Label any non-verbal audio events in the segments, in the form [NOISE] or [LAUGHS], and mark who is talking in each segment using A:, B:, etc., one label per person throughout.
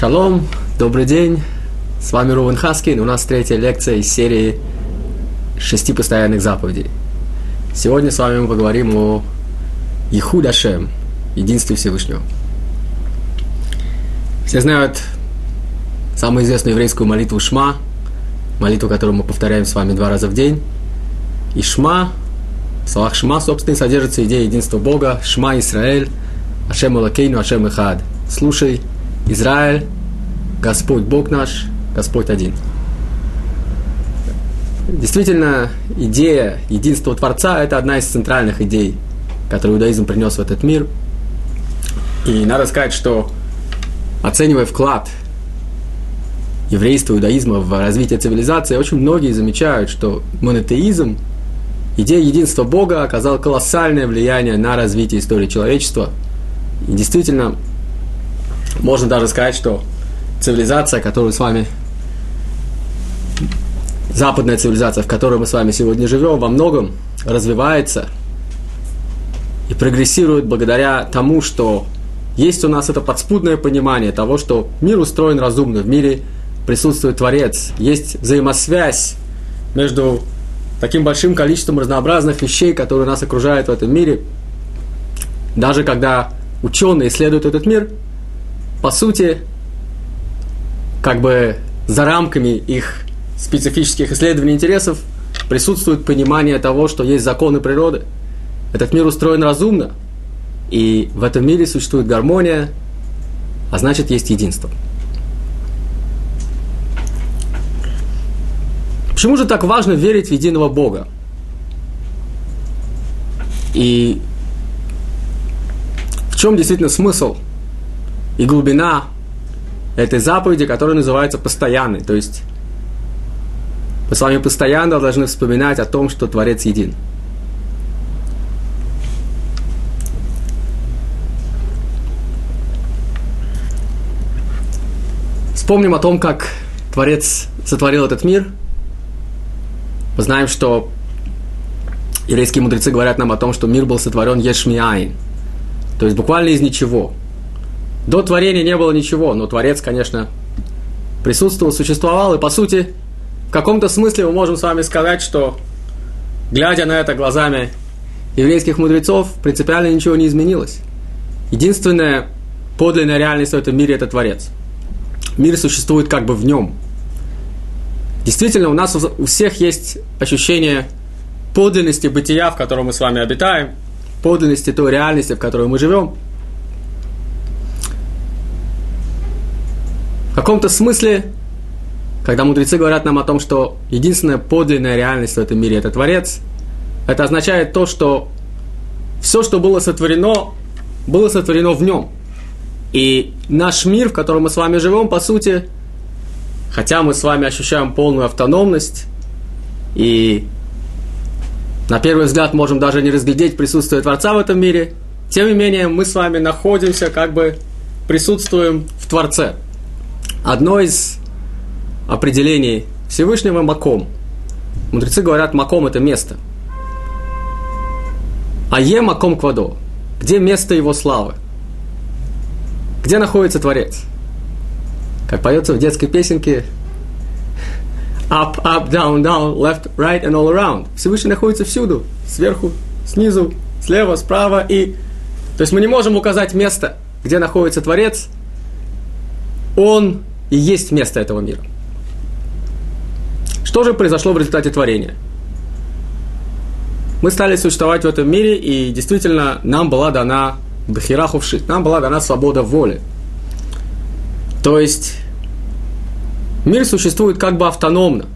A: Шалом, добрый день. С вами Рувен Хаскин. У нас третья лекция из серии шести постоянных заповедей. Сегодня с вами мы поговорим о Ихуд Ашем, единстве Всевышнего. Все знают самую известную еврейскую молитву Шма, молитву, которую мы повторяем с вами два раза в день. И Шма, в словах Шма, собственно, содержится идея единства Бога, Шма Исраэль, Ашем Алакейну, Ашем Ихад. Слушай, Израиль, Господь Бог наш, Господь один. Действительно, идея единства Творца – это одна из центральных идей, которую иудаизм принес в этот мир. И надо сказать, что оценивая вклад еврейства, иудаизма в развитие цивилизации, очень многие замечают, что монотеизм, идея единства Бога оказала колоссальное влияние на развитие истории человечества. И действительно, можно даже сказать, что цивилизация, которую с вами, западная цивилизация, в которой мы с вами сегодня живем, во многом развивается и прогрессирует благодаря тому, что есть у нас это подспудное понимание того, что мир устроен разумно, в мире присутствует Творец, есть взаимосвязь между таким большим количеством разнообразных вещей, которые нас окружают в этом мире. Даже когда ученые исследуют этот мир, по сути, как бы за рамками их специфических исследований интересов присутствует понимание того, что есть законы природы. Этот мир устроен разумно, и в этом мире существует гармония, а значит есть единство. Почему же так важно верить в единого Бога? И в чем действительно смысл и глубина этой заповеди, которая называется постоянной. То есть мы с вами постоянно должны вспоминать о том, что Творец един. Вспомним о том, как Творец сотворил этот мир. Мы знаем, что еврейские мудрецы говорят нам о том, что мир был сотворен ешмиайн. То есть буквально из ничего. До творения не было ничего, но Творец, конечно, присутствовал, существовал, и по сути, в каком-то смысле мы можем с вами сказать, что, глядя на это глазами еврейских мудрецов, принципиально ничего не изменилось. Единственная подлинная реальность в этом мире – это Творец. Мир существует как бы в нем. Действительно, у нас у всех есть ощущение подлинности бытия, в котором мы с вами обитаем, подлинности той реальности, в которой мы живем – В каком-то смысле, когда мудрецы говорят нам о том, что единственная подлинная реальность в этом мире – это Творец, это означает то, что все, что было сотворено, было сотворено в нем. И наш мир, в котором мы с вами живем, по сути, хотя мы с вами ощущаем полную автономность, и на первый взгляд можем даже не разглядеть присутствие Творца в этом мире, тем не менее мы с вами находимся, как бы присутствуем в Творце – Одно из определений Всевышнего – маком. Мудрецы говорят, маком – это место. А е маком квадо. Где место его славы? Где находится Творец? Как поется в детской песенке Up, up, down, down, left, right and all around. Всевышний находится всюду. Сверху, снизу, слева, справа и... То есть мы не можем указать место, где находится Творец. Он и есть место этого мира. Что же произошло в результате творения? Мы стали существовать в этом мире, и действительно нам была дана бхирахувшит, нам была дана свобода воли. То есть мир существует как бы автономно.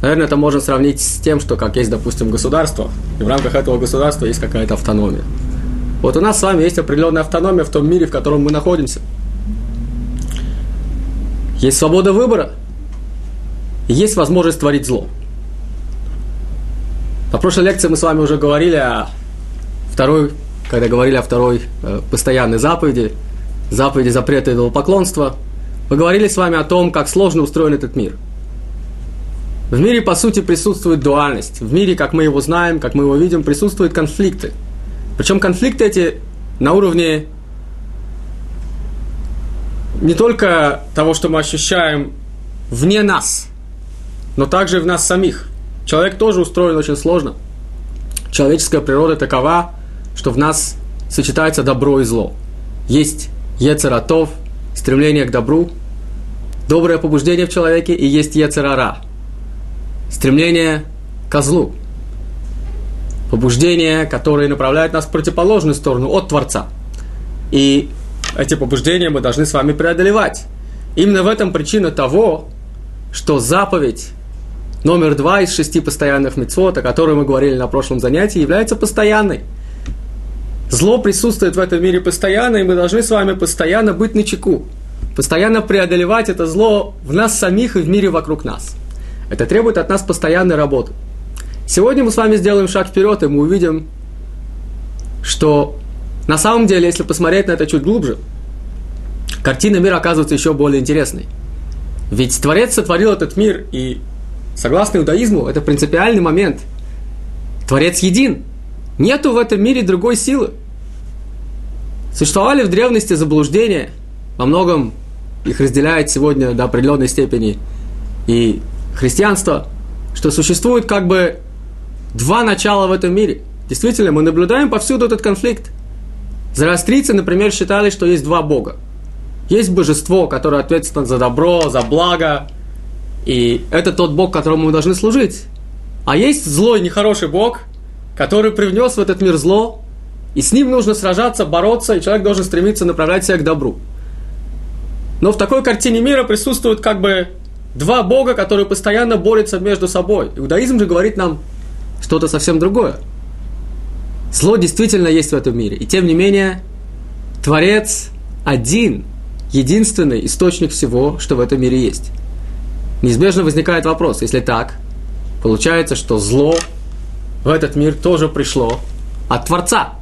A: Наверное, это можно сравнить с тем, что как есть, допустим, государство, и в рамках этого государства есть какая-то автономия. Вот у нас с вами есть определенная автономия в том мире, в котором мы находимся – есть свобода выбора, есть возможность творить зло. На прошлой лекции мы с вами уже говорили о второй, когда говорили о второй э, постоянной заповеди, заповеди запрета идолопоклонства, мы говорили с вами о том, как сложно устроен этот мир. В мире, по сути, присутствует дуальность. В мире, как мы его знаем, как мы его видим, присутствуют конфликты. Причем конфликты эти на уровне не только того, что мы ощущаем вне нас, но также и в нас самих. Человек тоже устроен очень сложно. Человеческая природа такова, что в нас сочетается добро и зло. Есть ецератов, стремление к добру, доброе побуждение в человеке, и есть ецерара, стремление к злу, побуждение, которое направляет нас в противоположную сторону от Творца. И эти побуждения мы должны с вами преодолевать. Именно в этом причина того, что заповедь номер два из шести постоянных мецвод, о которой мы говорили на прошлом занятии, является постоянной. Зло присутствует в этом мире постоянно, и мы должны с вами постоянно быть на чеку, постоянно преодолевать это зло в нас самих и в мире вокруг нас. Это требует от нас постоянной работы. Сегодня мы с вами сделаем шаг вперед, и мы увидим, что на самом деле, если посмотреть на это чуть глубже, картина мира оказывается еще более интересной. Ведь Творец сотворил этот мир, и согласно иудаизму, это принципиальный момент. Творец един. Нету в этом мире другой силы. Существовали в древности заблуждения, во многом их разделяет сегодня до определенной степени и христианство, что существует как бы два начала в этом мире. Действительно, мы наблюдаем повсюду этот конфликт. Зороастрийцы, например, считали, что есть два бога. Есть божество, которое ответственно за добро, за благо, и это тот бог, которому мы должны служить. А есть злой, нехороший бог, который привнес в этот мир зло, и с ним нужно сражаться, бороться, и человек должен стремиться направлять себя к добру. Но в такой картине мира присутствуют как бы два бога, которые постоянно борются между собой. Иудаизм же говорит нам что-то совсем другое. Зло действительно есть в этом мире. И тем не менее, Творец один, единственный источник всего, что в этом мире есть. Неизбежно возникает вопрос, если так, получается, что зло в этот мир тоже пришло от Творца.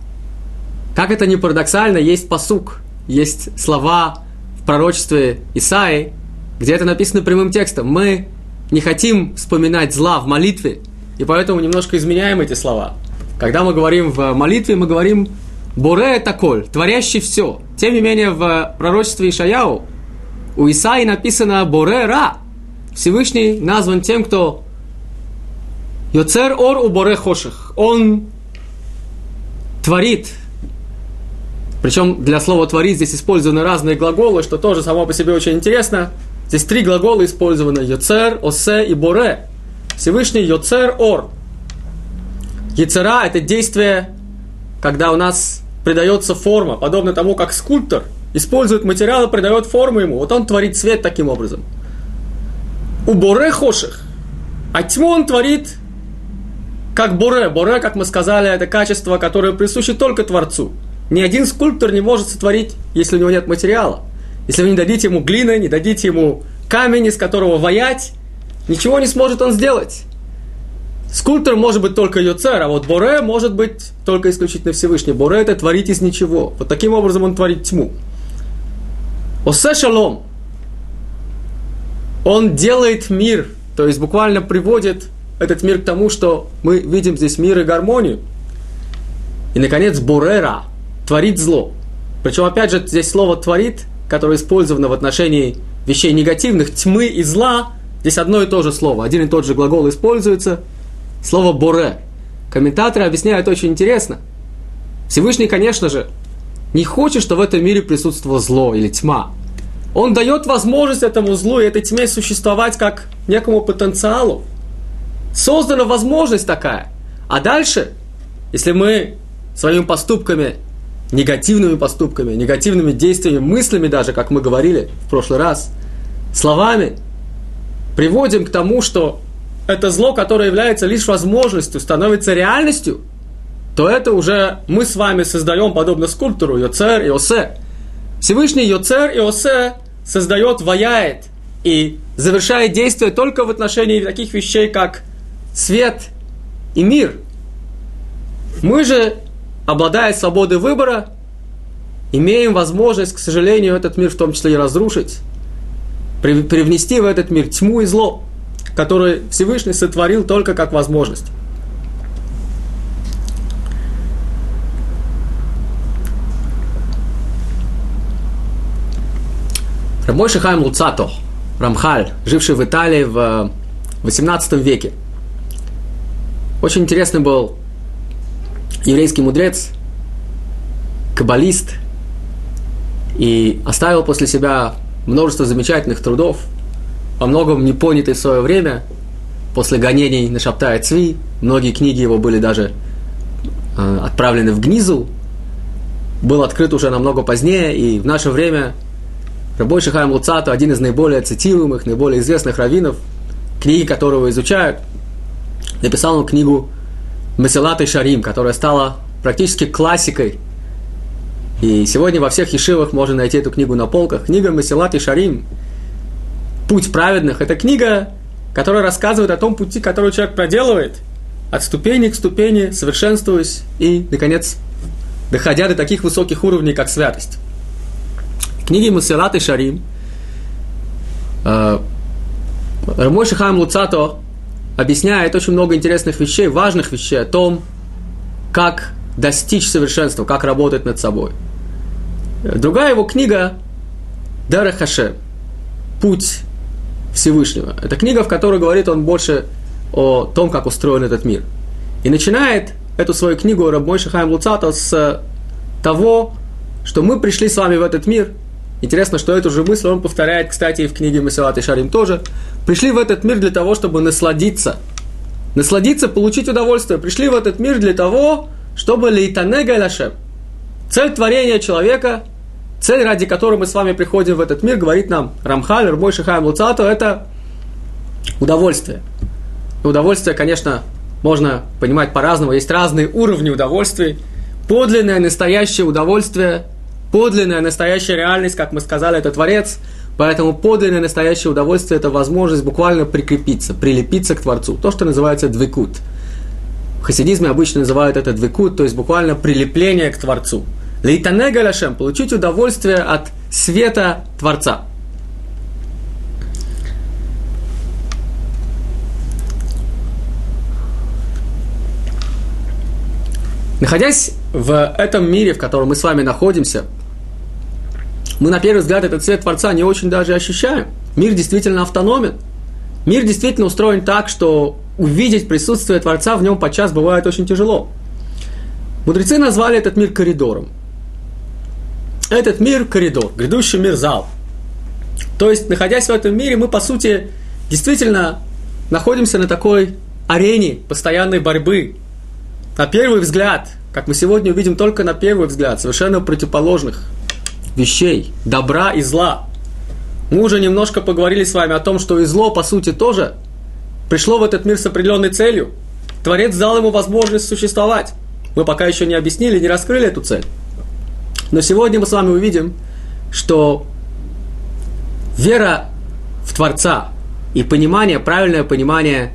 A: Как это ни парадоксально, есть посук, есть слова в пророчестве Исаи, где это написано прямым текстом. Мы не хотим вспоминать зла в молитве, и поэтому немножко изменяем эти слова. Когда мы говорим в молитве, мы говорим «Боре таколь», творящий все. Тем не менее, в пророчестве Ишаяу у Исаи написано «Боре ра», Всевышний назван тем, кто Йоцер ор у боре хоших. Он творит. Причем для слова творить здесь использованы разные глаголы, что тоже само по себе очень интересно. Здесь три глагола использованы. Йоцер, осе и боре. Всевышний Йоцер ор. Яцера – это действие, когда у нас придается форма, подобно тому, как скульптор использует материал и придает форму ему. Вот он творит свет таким образом. У Боре Хоших. А тьму он творит как Боре. Боре, как мы сказали, это качество, которое присуще только Творцу. Ни один скульптор не может сотворить, если у него нет материала. Если вы не дадите ему глины, не дадите ему камень, из которого воять, ничего не сможет он сделать. Скульптор может быть только Йоцер, а вот Боре может быть только исключительно Всевышний. Боре это творить из ничего. Вот таким образом он творит тьму. Осе шалом. Он делает мир, то есть буквально приводит этот мир к тому, что мы видим здесь мир и гармонию. И, наконец, Борера творит зло. Причем, опять же, здесь слово «творит», которое использовано в отношении вещей негативных, тьмы и зла, здесь одно и то же слово, один и тот же глагол используется, слово «боре». Комментаторы объясняют очень интересно. Всевышний, конечно же, не хочет, чтобы в этом мире присутствовало зло или тьма. Он дает возможность этому злу и этой тьме существовать как некому потенциалу. Создана возможность такая. А дальше, если мы своими поступками, негативными поступками, негативными действиями, мыслями даже, как мы говорили в прошлый раз, словами, приводим к тому, что это зло, которое является лишь возможностью, становится реальностью, то это уже мы с вами создаем, подобно скульптору, Йоцер и Осе. Всевышний Йоцер и Осе создает, ваяет и завершает действие только в отношении таких вещей, как свет и мир. Мы же, обладая свободой выбора, имеем возможность, к сожалению, этот мир в том числе и разрушить, привнести в этот мир тьму и зло, которое Всевышний сотворил только как возможность. Рабой Шихайм Луцато, Рамхаль, живший в Италии в 18 веке. Очень интересный был еврейский мудрец, каббалист, и оставил после себя множество замечательных трудов, во многом не понятый в свое время, после гонений на Шаптая Цви, многие книги его были даже э, отправлены в Гнизу, был открыт уже намного позднее, и в наше время Рабой Шихайм Луцату, один из наиболее цитируемых, наиболее известных раввинов, книги которого изучают, написал он книгу Меселат и Шарим, которая стала практически классикой. И сегодня во всех ешивах можно найти эту книгу на полках. Книга Меселат и Шарим «Путь праведных» – это книга, которая рассказывает о том пути, который человек проделывает, от ступени к ступени, совершенствуясь и, наконец, доходя до таких высоких уровней, как святость. В книге Мусилат и Шарим э, Рамой Шихам Луцато объясняет очень много интересных вещей, важных вещей о том, как достичь совершенства, как работать над собой. Другая его книга Дара Хаше Путь Всевышнего. Это книга, в которой говорит он больше о том, как устроен этот мир. И начинает эту свою книгу Рабмой Шахаем Луцато с того, что мы пришли с вами в этот мир. Интересно, что эту же мысль он повторяет, кстати, и в книге Масилат и Шарим тоже. Пришли в этот мир для того, чтобы насладиться. Насладиться, получить удовольствие. Пришли в этот мир для того, чтобы лейтанега лашем. Цель творения человека, цель, ради которой мы с вами приходим в этот мир, говорит нам Рамхаль, Рбой Шихаем Луцато, это удовольствие. Удовольствие, конечно, можно понимать по-разному. Есть разные уровни удовольствий. Подлинное, настоящее удовольствие, подлинная, настоящая реальность, как мы сказали, это Творец. Поэтому подлинное, настоящее удовольствие – это возможность буквально прикрепиться, прилепиться к Творцу. То, что называется двекут. В хасидизме обычно называют это двекут, то есть буквально прилепление к Творцу. Лейтанега ляшем – получить удовольствие от света Творца – Находясь в этом мире, в котором мы с вами находимся, мы на первый взгляд этот цвет Творца не очень даже ощущаем. Мир действительно автономен. Мир действительно устроен так, что увидеть присутствие Творца в нем подчас бывает очень тяжело. Мудрецы назвали этот мир коридором. Этот мир – коридор, грядущий мир – зал. То есть, находясь в этом мире, мы, по сути, действительно находимся на такой арене постоянной борьбы на первый взгляд, как мы сегодня увидим только на первый взгляд, совершенно противоположных вещей, добра и зла. Мы уже немножко поговорили с вами о том, что и зло, по сути, тоже пришло в этот мир с определенной целью. Творец дал ему возможность существовать. Мы пока еще не объяснили, не раскрыли эту цель. Но сегодня мы с вами увидим, что вера в Творца и понимание, правильное понимание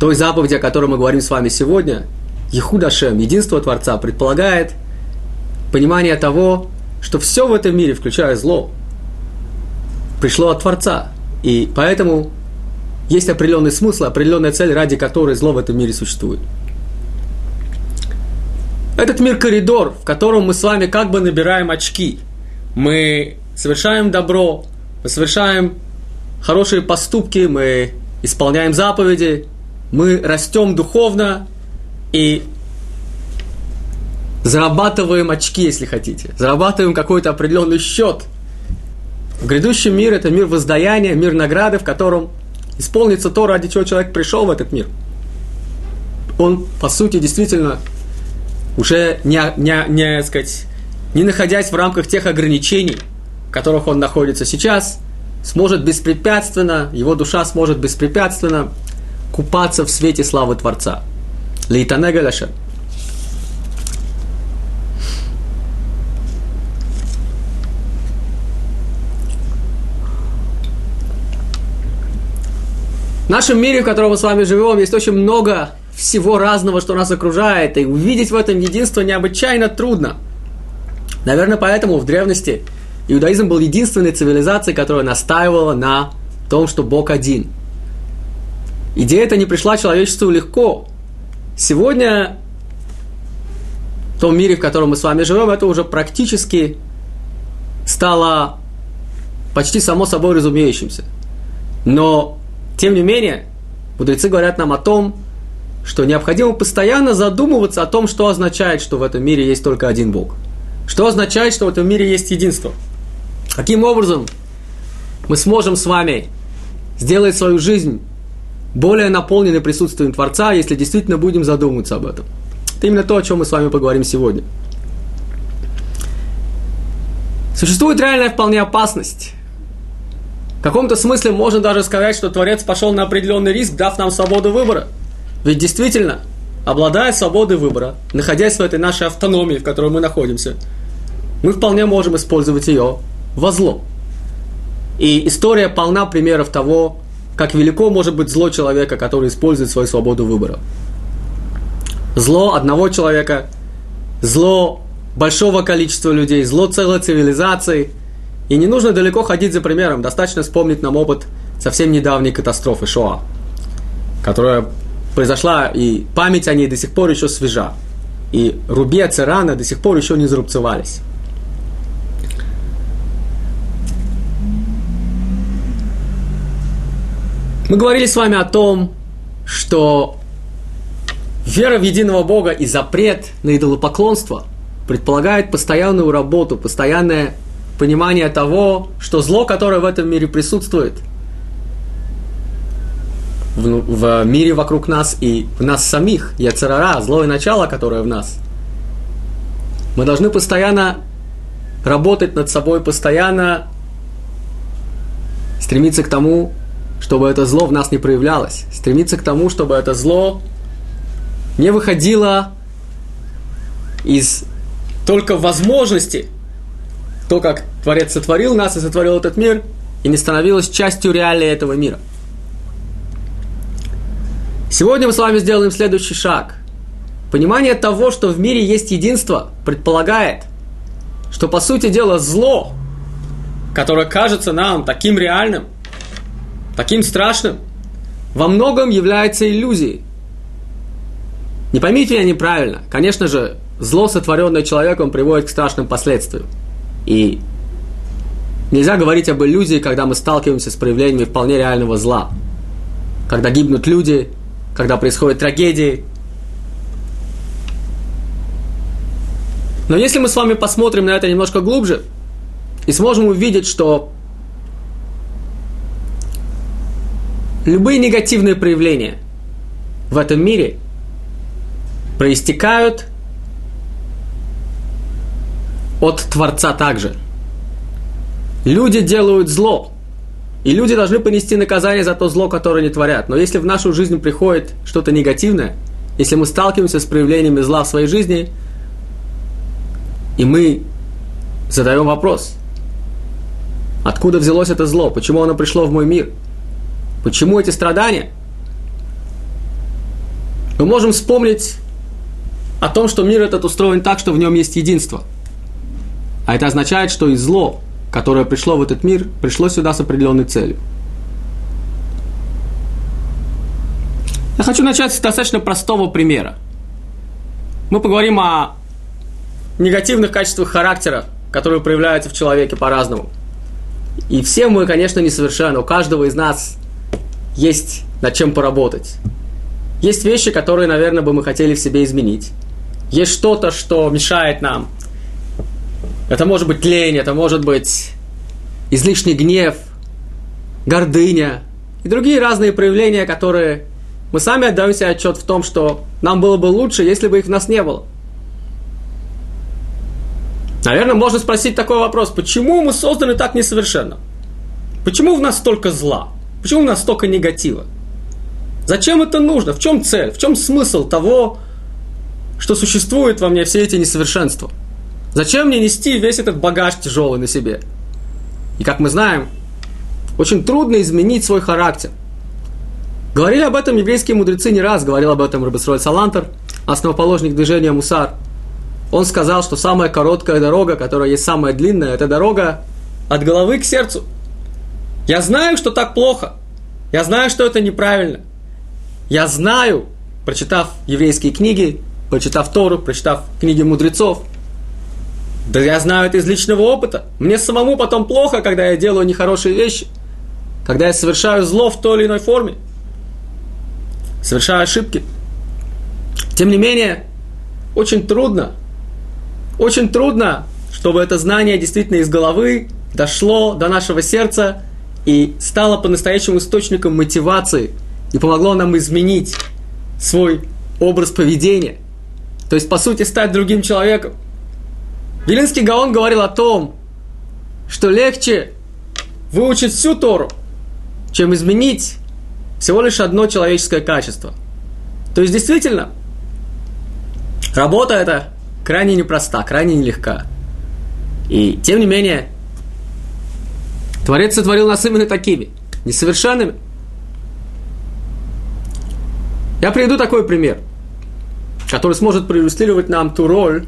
A: той заповеди, о которой мы говорим с вами сегодня, Ехудашем, единство Творца, предполагает понимание того, что все в этом мире, включая зло, пришло от Творца. И поэтому есть определенный смысл, определенная цель, ради которой зло в этом мире существует. Этот мир коридор, в котором мы с вами как бы набираем очки. Мы совершаем добро, мы совершаем хорошие поступки, мы исполняем заповеди, мы растем духовно и зарабатываем очки, если хотите. Зарабатываем какой-то определенный счет. В грядущем мир это мир воздаяния, мир награды, в котором исполнится то, ради чего человек пришел в этот мир. Он, по сути, действительно уже не, не, не, сказать, не находясь в рамках тех ограничений, в которых он находится сейчас, сможет беспрепятственно, его душа сможет беспрепятственно купаться в свете славы Творца. Лейтанега Лашем. В нашем мире, в котором мы с вами живем, есть очень много всего разного, что нас окружает, и увидеть в этом единство необычайно трудно. Наверное, поэтому в древности иудаизм был единственной цивилизацией, которая настаивала на том, что Бог один – Идея эта не пришла человечеству легко. Сегодня в том мире, в котором мы с вами живем, это уже практически стало почти само собой разумеющимся. Но, тем не менее, мудрецы говорят нам о том, что необходимо постоянно задумываться о том, что означает, что в этом мире есть только один Бог. Что означает, что в этом мире есть единство. Каким образом мы сможем с вами сделать свою жизнь более наполненной присутствием Творца, если действительно будем задумываться об этом. Это именно то, о чем мы с вами поговорим сегодня. Существует реальная вполне опасность. В каком-то смысле можно даже сказать, что Творец пошел на определенный риск, дав нам свободу выбора. Ведь действительно, обладая свободой выбора, находясь в этой нашей автономии, в которой мы находимся, мы вполне можем использовать ее во зло. И история полна примеров того, как велико может быть зло человека, который использует свою свободу выбора. Зло одного человека, зло большого количества людей, зло целой цивилизации. И не нужно далеко ходить за примером, достаточно вспомнить нам опыт совсем недавней катастрофы Шоа, которая произошла, и память о ней до сих пор еще свежа. И рубец и раны до сих пор еще не зарубцевались. Мы говорили с вами о том, что вера в единого Бога и запрет на идолопоклонство предполагает постоянную работу, постоянное понимание того, что зло, которое в этом мире присутствует, в, в мире вокруг нас и в нас самих, яцерара, злое начало, которое в нас, мы должны постоянно работать над собой, постоянно стремиться к тому, чтобы это зло в нас не проявлялось. Стремиться к тому, чтобы это зло не выходило из только возможности, то, как Творец сотворил нас и сотворил этот мир, и не становилось частью реалии этого мира. Сегодня мы с вами сделаем следующий шаг. Понимание того, что в мире есть единство, предполагает, что, по сути дела, зло, которое кажется нам таким реальным, таким страшным, во многом является иллюзией. Не поймите меня неправильно. Конечно же, зло, сотворенное человеком, приводит к страшным последствиям. И нельзя говорить об иллюзии, когда мы сталкиваемся с проявлениями вполне реального зла. Когда гибнут люди, когда происходят трагедии. Но если мы с вами посмотрим на это немножко глубже и сможем увидеть, что любые негативные проявления в этом мире проистекают от Творца также. Люди делают зло, и люди должны понести наказание за то зло, которое они творят. Но если в нашу жизнь приходит что-то негативное, если мы сталкиваемся с проявлениями зла в своей жизни, и мы задаем вопрос, откуда взялось это зло, почему оно пришло в мой мир – Почему эти страдания? Мы можем вспомнить о том, что мир этот устроен так, что в нем есть единство. А это означает, что и зло, которое пришло в этот мир, пришло сюда с определенной целью. Я хочу начать с достаточно простого примера. Мы поговорим о негативных качествах характера, которые проявляются в человеке по-разному. И все мы, конечно, несовершенны. У каждого из нас есть над чем поработать. Есть вещи, которые, наверное, бы мы хотели в себе изменить. Есть что-то, что мешает нам. Это может быть лень, это может быть излишний гнев, гордыня и другие разные проявления, которые мы сами отдаем себе отчет в том, что нам было бы лучше, если бы их в нас не было. Наверное, можно спросить такой вопрос, почему мы созданы так несовершенно? Почему в нас столько зла? Почему у нас столько негатива? Зачем это нужно? В чем цель? В чем смысл того, что существует во мне все эти несовершенства? Зачем мне нести весь этот багаж тяжелый на себе? И как мы знаем, очень трудно изменить свой характер. Говорили об этом еврейские мудрецы не раз, говорил об этом Рабесроль Салантер, основоположник движения Мусар. Он сказал, что самая короткая дорога, которая есть самая длинная, это дорога от головы к сердцу. Я знаю, что так плохо. Я знаю, что это неправильно. Я знаю, прочитав еврейские книги, прочитав Тору, прочитав книги мудрецов, Да я знаю это из личного опыта. Мне самому потом плохо, когда я делаю нехорошие вещи. Когда я совершаю зло в той или иной форме. Совершаю ошибки. Тем не менее, очень трудно, очень трудно, чтобы это знание действительно из головы дошло до нашего сердца и стало по-настоящему источником мотивации и помогло нам изменить свой образ поведения. То есть, по сути, стать другим человеком. Вилинский Гаон говорил о том, что легче выучить всю Тору, чем изменить всего лишь одно человеческое качество. То есть, действительно, работа эта крайне непроста, крайне нелегка. И, тем не менее, Творец сотворил нас именно такими, несовершенными. Я приведу такой пример, который сможет проиллюстрировать нам ту роль,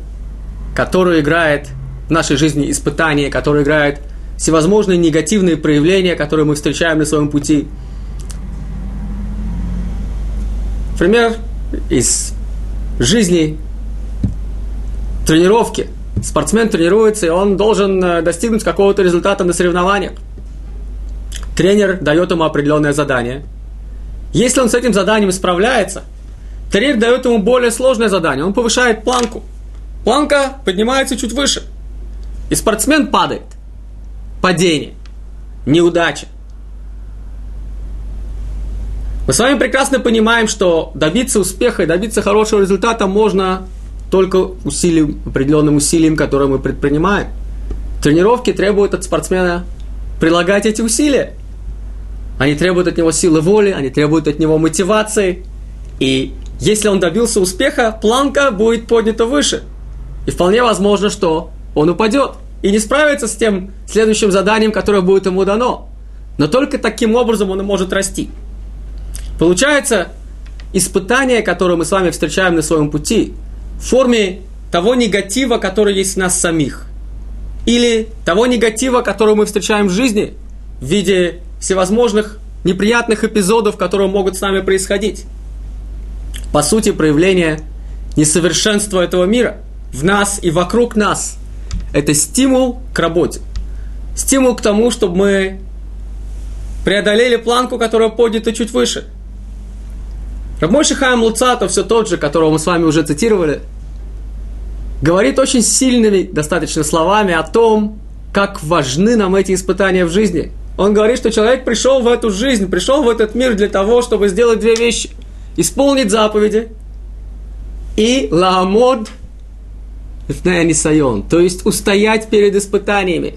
A: которую играет в нашей жизни испытание, которое играет всевозможные негативные проявления, которые мы встречаем на своем пути. Пример из жизни тренировки. Спортсмен тренируется, и он должен э, достигнуть какого-то результата на соревнованиях. Тренер дает ему определенное задание. Если он с этим заданием справляется, тренер дает ему более сложное задание. Он повышает планку – Планка поднимается чуть выше. И спортсмен падает. Падение. Неудача. Мы с вами прекрасно понимаем, что добиться успеха и добиться хорошего результата можно только усилием, определенным усилием, которое мы предпринимаем. Тренировки требуют от спортсмена прилагать эти усилия. Они требуют от него силы воли, они требуют от него мотивации. И если он добился успеха, планка будет поднята выше – и вполне возможно, что он упадет и не справится с тем следующим заданием, которое будет ему дано. Но только таким образом он и может расти. Получается, испытание, которое мы с вами встречаем на своем пути, в форме того негатива, который есть в нас самих. Или того негатива, который мы встречаем в жизни в виде всевозможных неприятных эпизодов, которые могут с нами происходить. По сути, проявление несовершенства этого мира – в нас и вокруг нас. Это стимул к работе. Стимул к тому, чтобы мы преодолели планку, которая поднята чуть выше. Рабмойши Хаим Луцатов, все тот же, которого мы с вами уже цитировали, говорит очень сильными достаточно словами о том, как важны нам эти испытания в жизни. Он говорит, что человек пришел в эту жизнь, пришел в этот мир для того, чтобы сделать две вещи. Исполнить заповеди и ламод нисайон, то есть устоять перед испытаниями.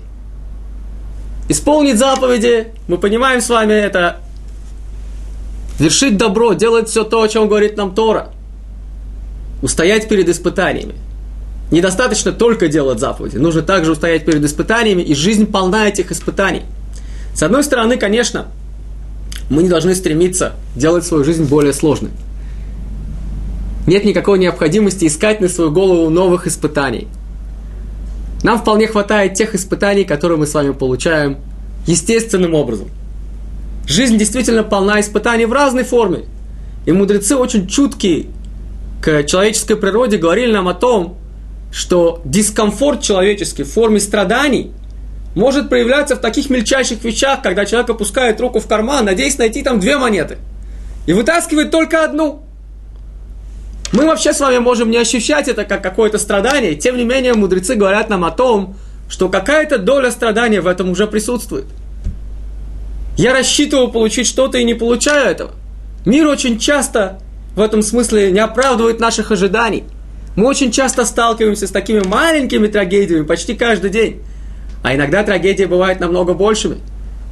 A: Исполнить заповеди, мы понимаем с вами это, вершить добро, делать все то, о чем говорит нам Тора. Устоять перед испытаниями. Недостаточно только делать заповеди, нужно также устоять перед испытаниями, и жизнь полна этих испытаний. С одной стороны, конечно, мы не должны стремиться делать свою жизнь более сложной нет никакой необходимости искать на свою голову новых испытаний. Нам вполне хватает тех испытаний, которые мы с вами получаем естественным образом. Жизнь действительно полна испытаний в разной форме. И мудрецы очень чуткие к человеческой природе говорили нам о том, что дискомфорт человеческий в форме страданий может проявляться в таких мельчайших вещах, когда человек опускает руку в карман, надеясь найти там две монеты, и вытаскивает только одну – мы вообще с вами можем не ощущать это как какое-то страдание, тем не менее мудрецы говорят нам о том, что какая-то доля страдания в этом уже присутствует. Я рассчитывал получить что-то и не получаю этого. Мир очень часто в этом смысле не оправдывает наших ожиданий. Мы очень часто сталкиваемся с такими маленькими трагедиями почти каждый день. А иногда трагедии бывают намного большими.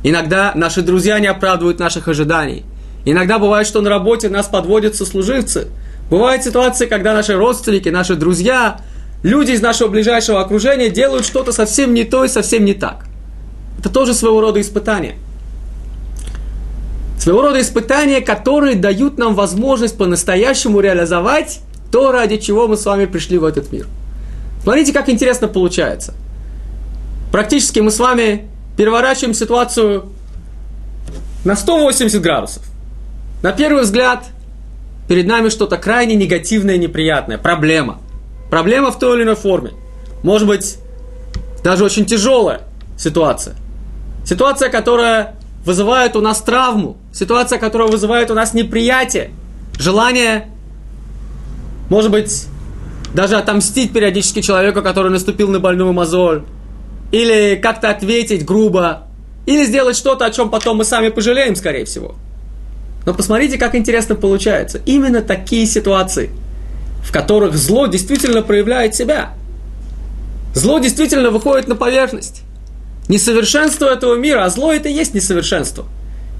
A: Иногда наши друзья не оправдывают наших ожиданий. Иногда бывает, что на работе нас подводят сослуживцы – Бывают ситуации, когда наши родственники, наши друзья, люди из нашего ближайшего окружения делают что-то совсем не то и совсем не так. Это тоже своего рода испытание. Своего рода испытания, которые дают нам возможность по-настоящему реализовать то, ради чего мы с вами пришли в этот мир. Смотрите, как интересно получается. Практически мы с вами переворачиваем ситуацию на 180 градусов. На первый взгляд – перед нами что-то крайне негативное, неприятное, проблема. Проблема в той или иной форме. Может быть, даже очень тяжелая ситуация. Ситуация, которая вызывает у нас травму, ситуация, которая вызывает у нас неприятие, желание, может быть, даже отомстить периодически человеку, который наступил на больную мозоль, или как-то ответить грубо, или сделать что-то, о чем потом мы сами пожалеем, скорее всего. Но посмотрите, как интересно получается. Именно такие ситуации, в которых зло действительно проявляет себя. Зло действительно выходит на поверхность. Несовершенство этого мира, а зло это и есть несовершенство.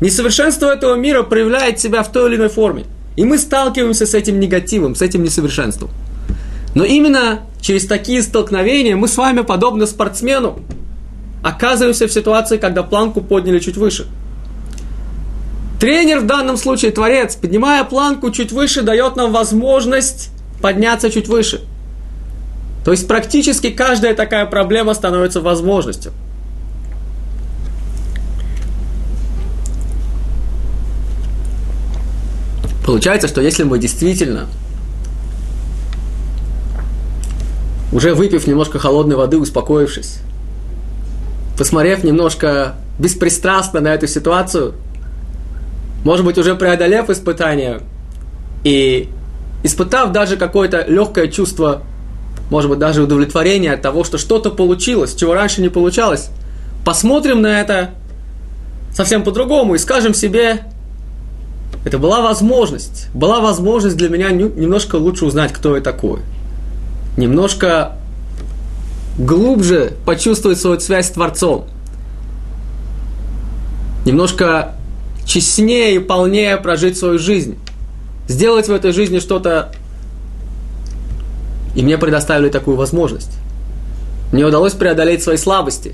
A: Несовершенство этого мира проявляет себя в той или иной форме. И мы сталкиваемся с этим негативом, с этим несовершенством. Но именно через такие столкновения мы с вами, подобно спортсмену, оказываемся в ситуации, когда планку подняли чуть выше. Тренер в данном случае, творец, поднимая планку чуть выше, дает нам возможность подняться чуть выше. То есть практически каждая такая проблема становится возможностью. Получается, что если мы действительно уже выпив немножко холодной воды, успокоившись, посмотрев немножко беспристрастно на эту ситуацию, может быть, уже преодолев испытание и испытав даже какое-то легкое чувство, может быть, даже удовлетворение от того, что что-то получилось, чего раньше не получалось, посмотрим на это совсем по-другому и скажем себе, это была возможность, была возможность для меня немножко лучше узнать, кто я такой – немножко глубже почувствовать свою связь с Творцом, немножко честнее и полнее прожить свою жизнь, сделать в этой жизни что-то, и мне предоставили такую возможность. Мне удалось преодолеть свои слабости.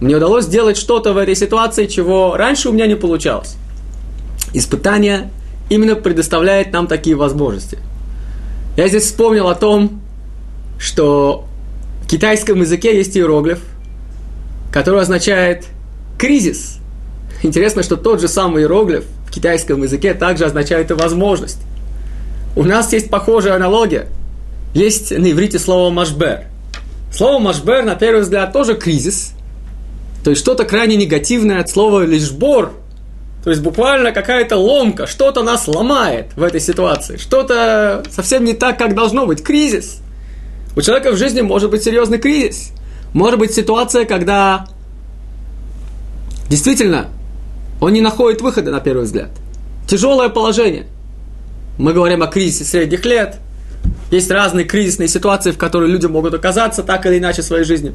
A: Мне удалось сделать что-то в этой ситуации, чего раньше у меня не получалось. Испытание именно предоставляет нам такие возможности. Я здесь вспомнил о том, что в китайском языке есть иероглиф, который означает кризис. Интересно, что тот же самый иероглиф в китайском языке также означает и возможность. У нас есть похожая аналогия. Есть на иврите слово «машбер». Слово «машбер» на первый взгляд тоже кризис. То есть что-то крайне негативное от слова «лишбор», то есть буквально какая-то ломка, что-то нас ломает в этой ситуации, что-то совсем не так, как должно быть, кризис – у человека в жизни может быть серьезный кризис. Может быть ситуация, когда действительно он не находит выхода на первый взгляд. Тяжелое положение. Мы говорим о кризисе средних лет. Есть разные кризисные ситуации, в которые люди могут оказаться так или иначе в своей жизни.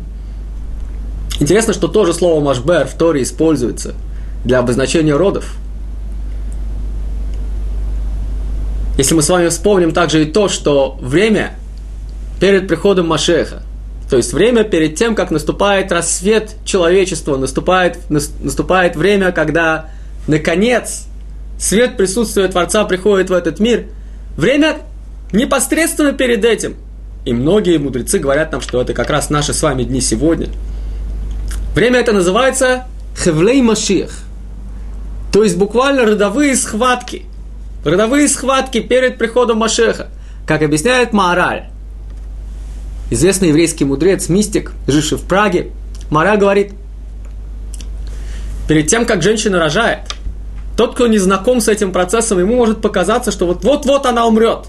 A: Интересно, что тоже слово «машбер» в Торе используется для обозначения родов. Если мы с вами вспомним также и то, что время перед приходом Машеха. То есть время перед тем, как наступает рассвет человечества, наступает, наступает время, когда, наконец, свет присутствия Творца приходит в этот мир. Время непосредственно перед этим. И многие мудрецы говорят нам, что это как раз наши с вами дни сегодня. Время это называется Хевлей Машиах. То есть буквально родовые схватки. Родовые схватки перед приходом Машеха. Как объясняет Маораль известный еврейский мудрец, мистик, живший в Праге, Мара говорит, перед тем, как женщина рожает, тот, кто не знаком с этим процессом, ему может показаться, что вот-вот-вот она умрет.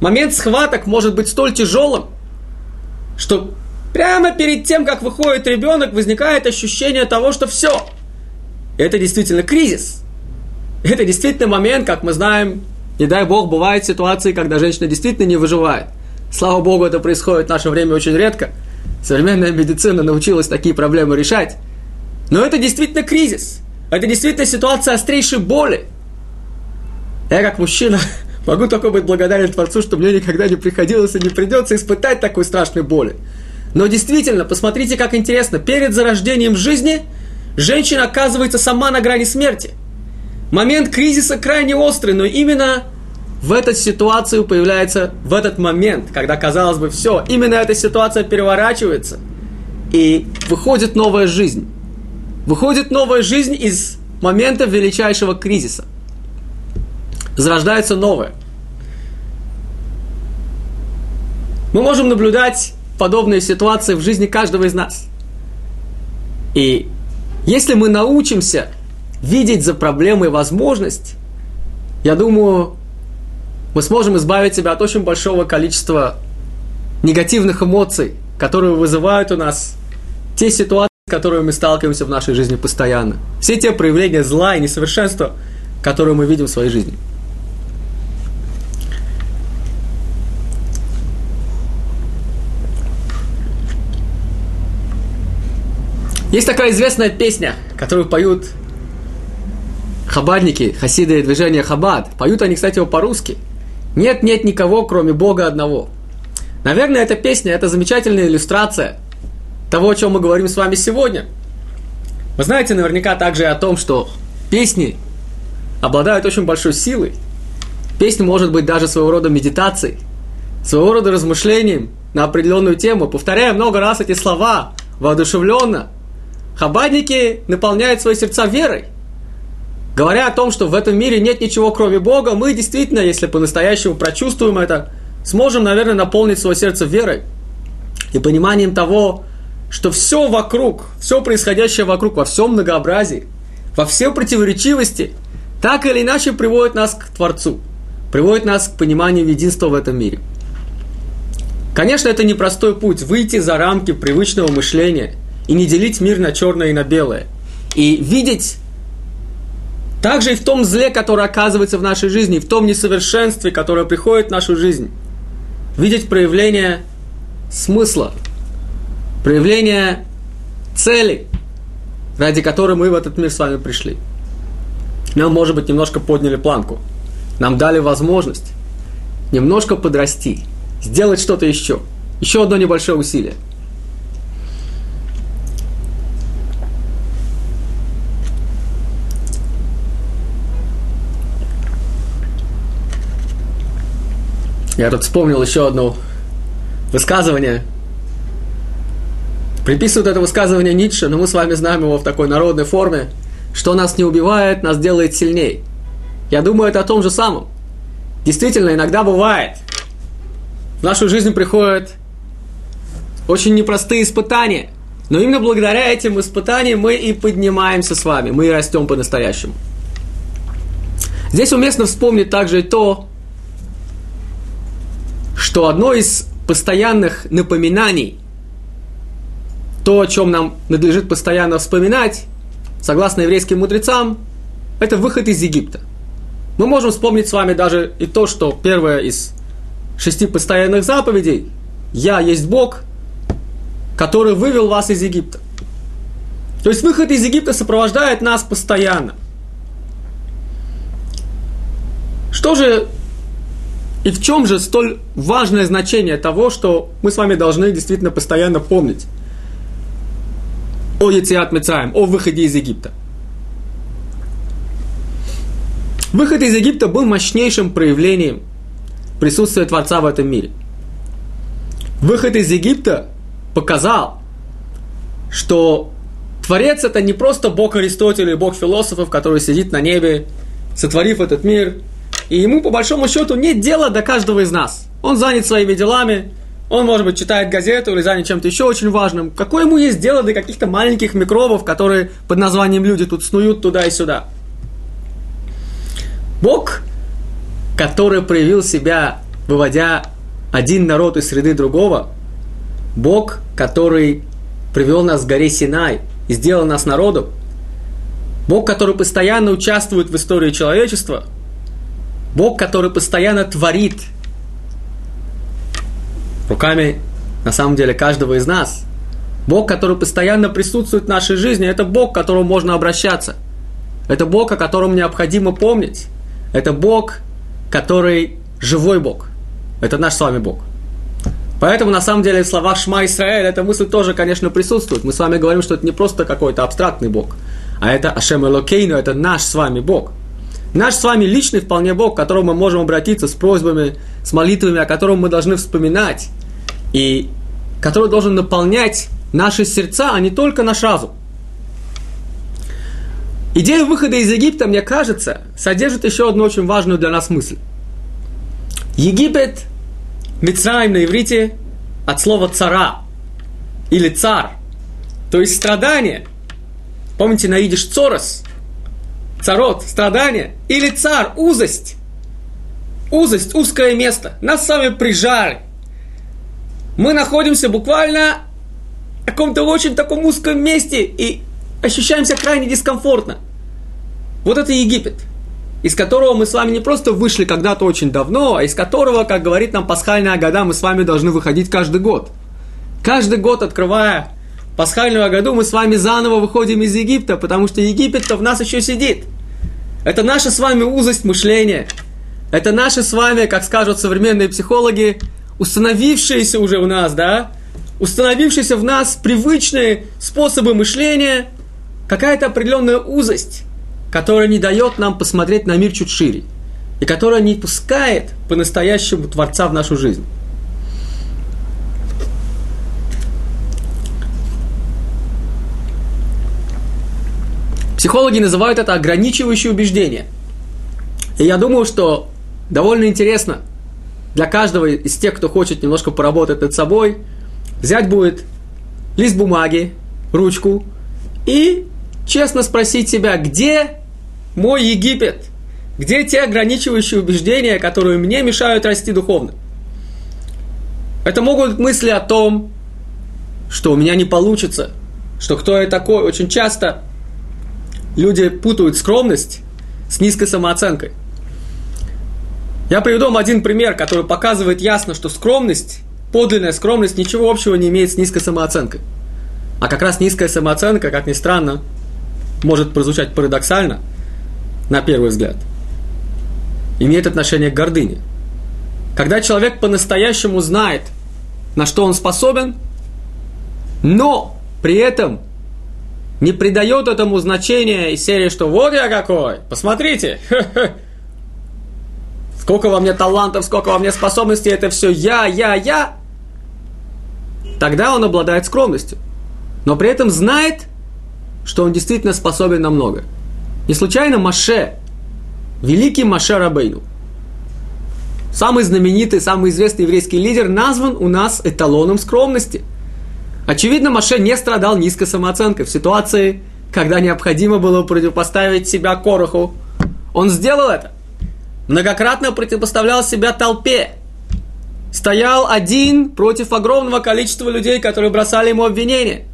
A: Момент схваток может быть столь тяжелым, что прямо перед тем, как выходит ребенок, возникает ощущение того, что все. Это действительно кризис. Это действительно момент, как мы знаем, не дай бог, бывают ситуации, когда женщина действительно не выживает – Слава Богу, это происходит в наше время очень редко. Современная медицина научилась такие проблемы решать. Но это действительно кризис. Это действительно ситуация острейшей боли. Я как мужчина [LAUGHS] могу только быть благодарен Творцу, что мне никогда не приходилось и не придется испытать такой страшной боли. Но действительно, посмотрите, как интересно. Перед зарождением жизни женщина оказывается сама на грани смерти. Момент кризиса крайне острый, но именно в эту ситуацию появляется, в этот момент, когда, казалось бы, все, именно эта ситуация переворачивается, и выходит новая жизнь. Выходит новая жизнь из момента величайшего кризиса. Зарождается новое. Мы можем наблюдать подобные ситуации в жизни каждого из нас. И если мы научимся видеть за проблемой возможность, я думаю, мы сможем избавить себя от очень большого количества негативных эмоций, которые вызывают у нас те ситуации, с которыми мы сталкиваемся в нашей жизни постоянно. Все те проявления зла и несовершенства, которые мы видим в своей жизни. Есть такая известная песня, которую поют хабадники, хасиды движения Хабад. Поют они, кстати, его по-русски. Нет, нет никого, кроме Бога одного. Наверное, эта песня – это замечательная иллюстрация того, о чем мы говорим с вами сегодня. Вы знаете наверняка также о том, что песни обладают очень большой силой. Песня может быть даже своего рода медитацией, своего рода размышлением на определенную тему, повторяя много раз эти слова воодушевленно – Хабадники наполняют свои сердца верой. Говоря о том, что в этом мире нет ничего кроме Бога, мы действительно, если по-настоящему прочувствуем это, сможем, наверное, наполнить свое сердце верой и пониманием того, что все вокруг, все происходящее вокруг, во всем многообразии, во всей противоречивости, так или иначе приводит нас к Творцу, приводит нас к пониманию единства в этом мире. Конечно, это непростой путь выйти за рамки привычного мышления – и не делить мир на черное и на белое. И видеть также и в том зле, которое оказывается в нашей жизни, в том несовершенстве, которое приходит в нашу жизнь, видеть проявление смысла, проявление цели, ради которой мы в этот мир с вами пришли. Нам, может быть, немножко подняли планку. Нам дали возможность немножко подрасти, сделать что-то еще. Еще одно небольшое усилие – Я тут вспомнил еще одно высказывание. Приписывают это высказывание Ницше, но мы с вами знаем его в такой народной форме. Что нас не убивает, нас делает сильней. Я думаю, это о том же самом. Действительно, иногда бывает. В нашу жизнь приходят очень непростые испытания. Но именно благодаря этим испытаниям мы и поднимаемся с вами, мы и растем по-настоящему. Здесь уместно вспомнить также и то, что одно из постоянных напоминаний, то, о чем нам надлежит постоянно вспоминать, согласно еврейским мудрецам, это выход из Египта. Мы можем вспомнить с вами даже и то, что первое из шести постоянных заповедей «Я есть Бог», который вывел вас из Египта. То есть выход из Египта сопровождает нас постоянно. Что же и в чем же столь важное значение того, что мы с вами должны действительно постоянно помнить о Яциат Мецаем, о выходе из Египта? Выход из Египта был мощнейшим проявлением присутствия Творца в этом мире. Выход из Египта показал, что Творец это не просто Бог Аристотеля и Бог философов, который сидит на небе, сотворив этот мир – и ему, по большому счету, нет дела до каждого из нас. Он занят своими делами, он, может быть, читает газету или занят чем-то еще очень важным. Какое ему есть дело до каких-то маленьких микробов, которые под названием люди тут снуют туда и сюда? Бог, который проявил себя, выводя один народ из среды другого, Бог, который привел нас к горе Синай и сделал нас народом, Бог, который постоянно участвует в истории человечества – Бог, который постоянно творит руками, на самом деле, каждого из нас. Бог, который постоянно присутствует в нашей жизни, это Бог, к которому можно обращаться. Это Бог, о котором необходимо помнить. Это Бог, который живой Бог. Это наш с вами Бог. Поэтому, на самом деле, в словах Шма Исраэль эта мысль тоже, конечно, присутствует. Мы с вами говорим, что это не просто какой-то абстрактный Бог, а это Ашем Элокейну, это наш с вами Бог – Наш с вами личный вполне Бог, к которому мы можем обратиться с просьбами, с молитвами, о котором мы должны вспоминать, и который должен наполнять наши сердца, а не только наш разум. Идея выхода из Египта, мне кажется, содержит еще одну очень важную для нас мысль. Египет, Мицраим на иврите, от слова цара или цар, то есть страдание. Помните, на идиш цорос, царот, страдание, или цар, узость. Узость, узкое место. Нас с вами прижали. Мы находимся буквально в каком-то очень таком узком месте и ощущаемся крайне дискомфортно. Вот это Египет, из которого мы с вами не просто вышли когда-то очень давно, а из которого, как говорит нам пасхальная года, мы с вами должны выходить каждый год. Каждый год, открывая пасхальную году, мы с вами заново выходим из Египта, потому что Египет-то в нас еще сидит. Это наша с вами узость мышления. Это наши с вами, как скажут современные психологи, установившиеся уже у нас, да, установившиеся в нас привычные способы мышления, какая-то определенная узость, которая не дает нам посмотреть на мир чуть шире, и которая не пускает по-настоящему Творца в нашу жизнь. Психологи называют это ограничивающее убеждение. И я думаю, что довольно интересно для каждого из тех, кто хочет немножко поработать над собой, взять будет лист бумаги, ручку и честно спросить себя, где мой Египет? Где те ограничивающие убеждения, которые мне мешают расти духовно? Это могут быть мысли о том, что у меня не получится, что кто я такой. Очень часто люди путают скромность с низкой самооценкой. Я приведу вам один пример, который показывает ясно, что скромность, подлинная скромность, ничего общего не имеет с низкой самооценкой. А как раз низкая самооценка, как ни странно, может прозвучать парадоксально, на первый взгляд, имеет отношение к гордыне. Когда человек по-настоящему знает, на что он способен, но при этом не придает этому значения из серии, что вот я какой, посмотрите, [LAUGHS] сколько во мне талантов, сколько во мне способностей, это все я, я, я, тогда он обладает скромностью. Но при этом знает, что он действительно способен на много. Не случайно Маше, великий Маше Рабейну, самый знаменитый, самый известный еврейский лидер, назван у нас эталоном скромности – Очевидно, Маше не страдал низкой самооценкой в ситуации, когда необходимо было противопоставить себя Короху. Он сделал это. Многократно противопоставлял себя толпе. Стоял один против огромного количества людей, которые бросали ему обвинения,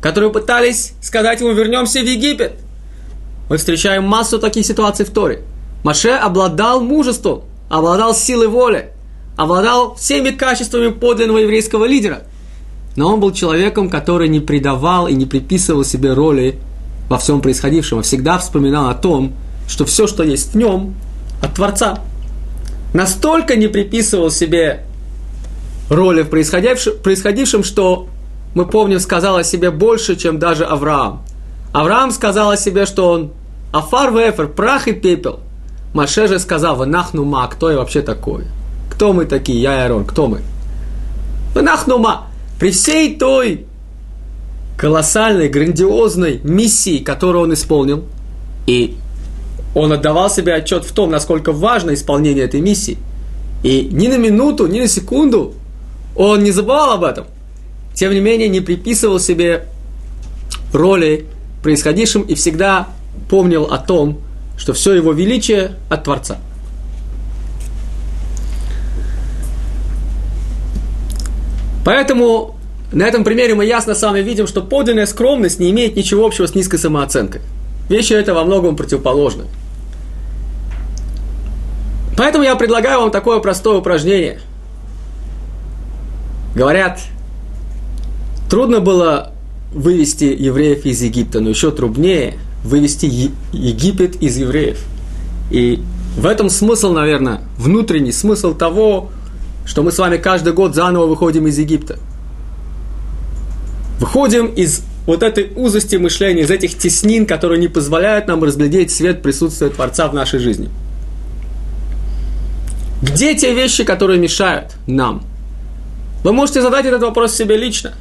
A: которые пытались сказать ему «вернемся в Египет». Мы встречаем массу таких ситуаций в Торе. Маше обладал мужеством, обладал силой воли, обладал всеми качествами подлинного еврейского лидера – но он был человеком, который не придавал и не приписывал себе роли во всем происходившем, а всегда вспоминал о том, что все, что есть в нем, от Творца. Настолько не приписывал себе роли в происходившем, что мы помним, сказал о себе больше, чем даже Авраам. Авраам сказал о себе, что он Афар вефер, прах и пепел. Маше же сказал, ванахнума, кто я вообще такой? Кто мы такие, я и Арон, кто мы? Ванахнума, при всей той колоссальной, грандиозной миссии, которую он исполнил, и он отдавал себе отчет в том, насколько важно исполнение этой миссии, и ни на минуту, ни на секунду он не забывал об этом, тем не менее не приписывал себе роли происходившим и всегда помнил о том, что все его величие от Творца. Поэтому на этом примере мы ясно с вами видим, что подлинная скромность не имеет ничего общего с низкой самооценкой. Вещи это во многом противоположны. Поэтому я предлагаю вам такое простое упражнение. Говорят, трудно было вывести евреев из Египта, но еще труднее вывести Египет из евреев. И в этом смысл, наверное, внутренний смысл того, что мы с вами каждый год заново выходим из Египта. Выходим из вот этой узости мышления, из этих теснин, которые не позволяют нам разглядеть свет присутствия Творца в нашей жизни. Где те вещи, которые мешают нам? Вы можете задать этот вопрос себе лично.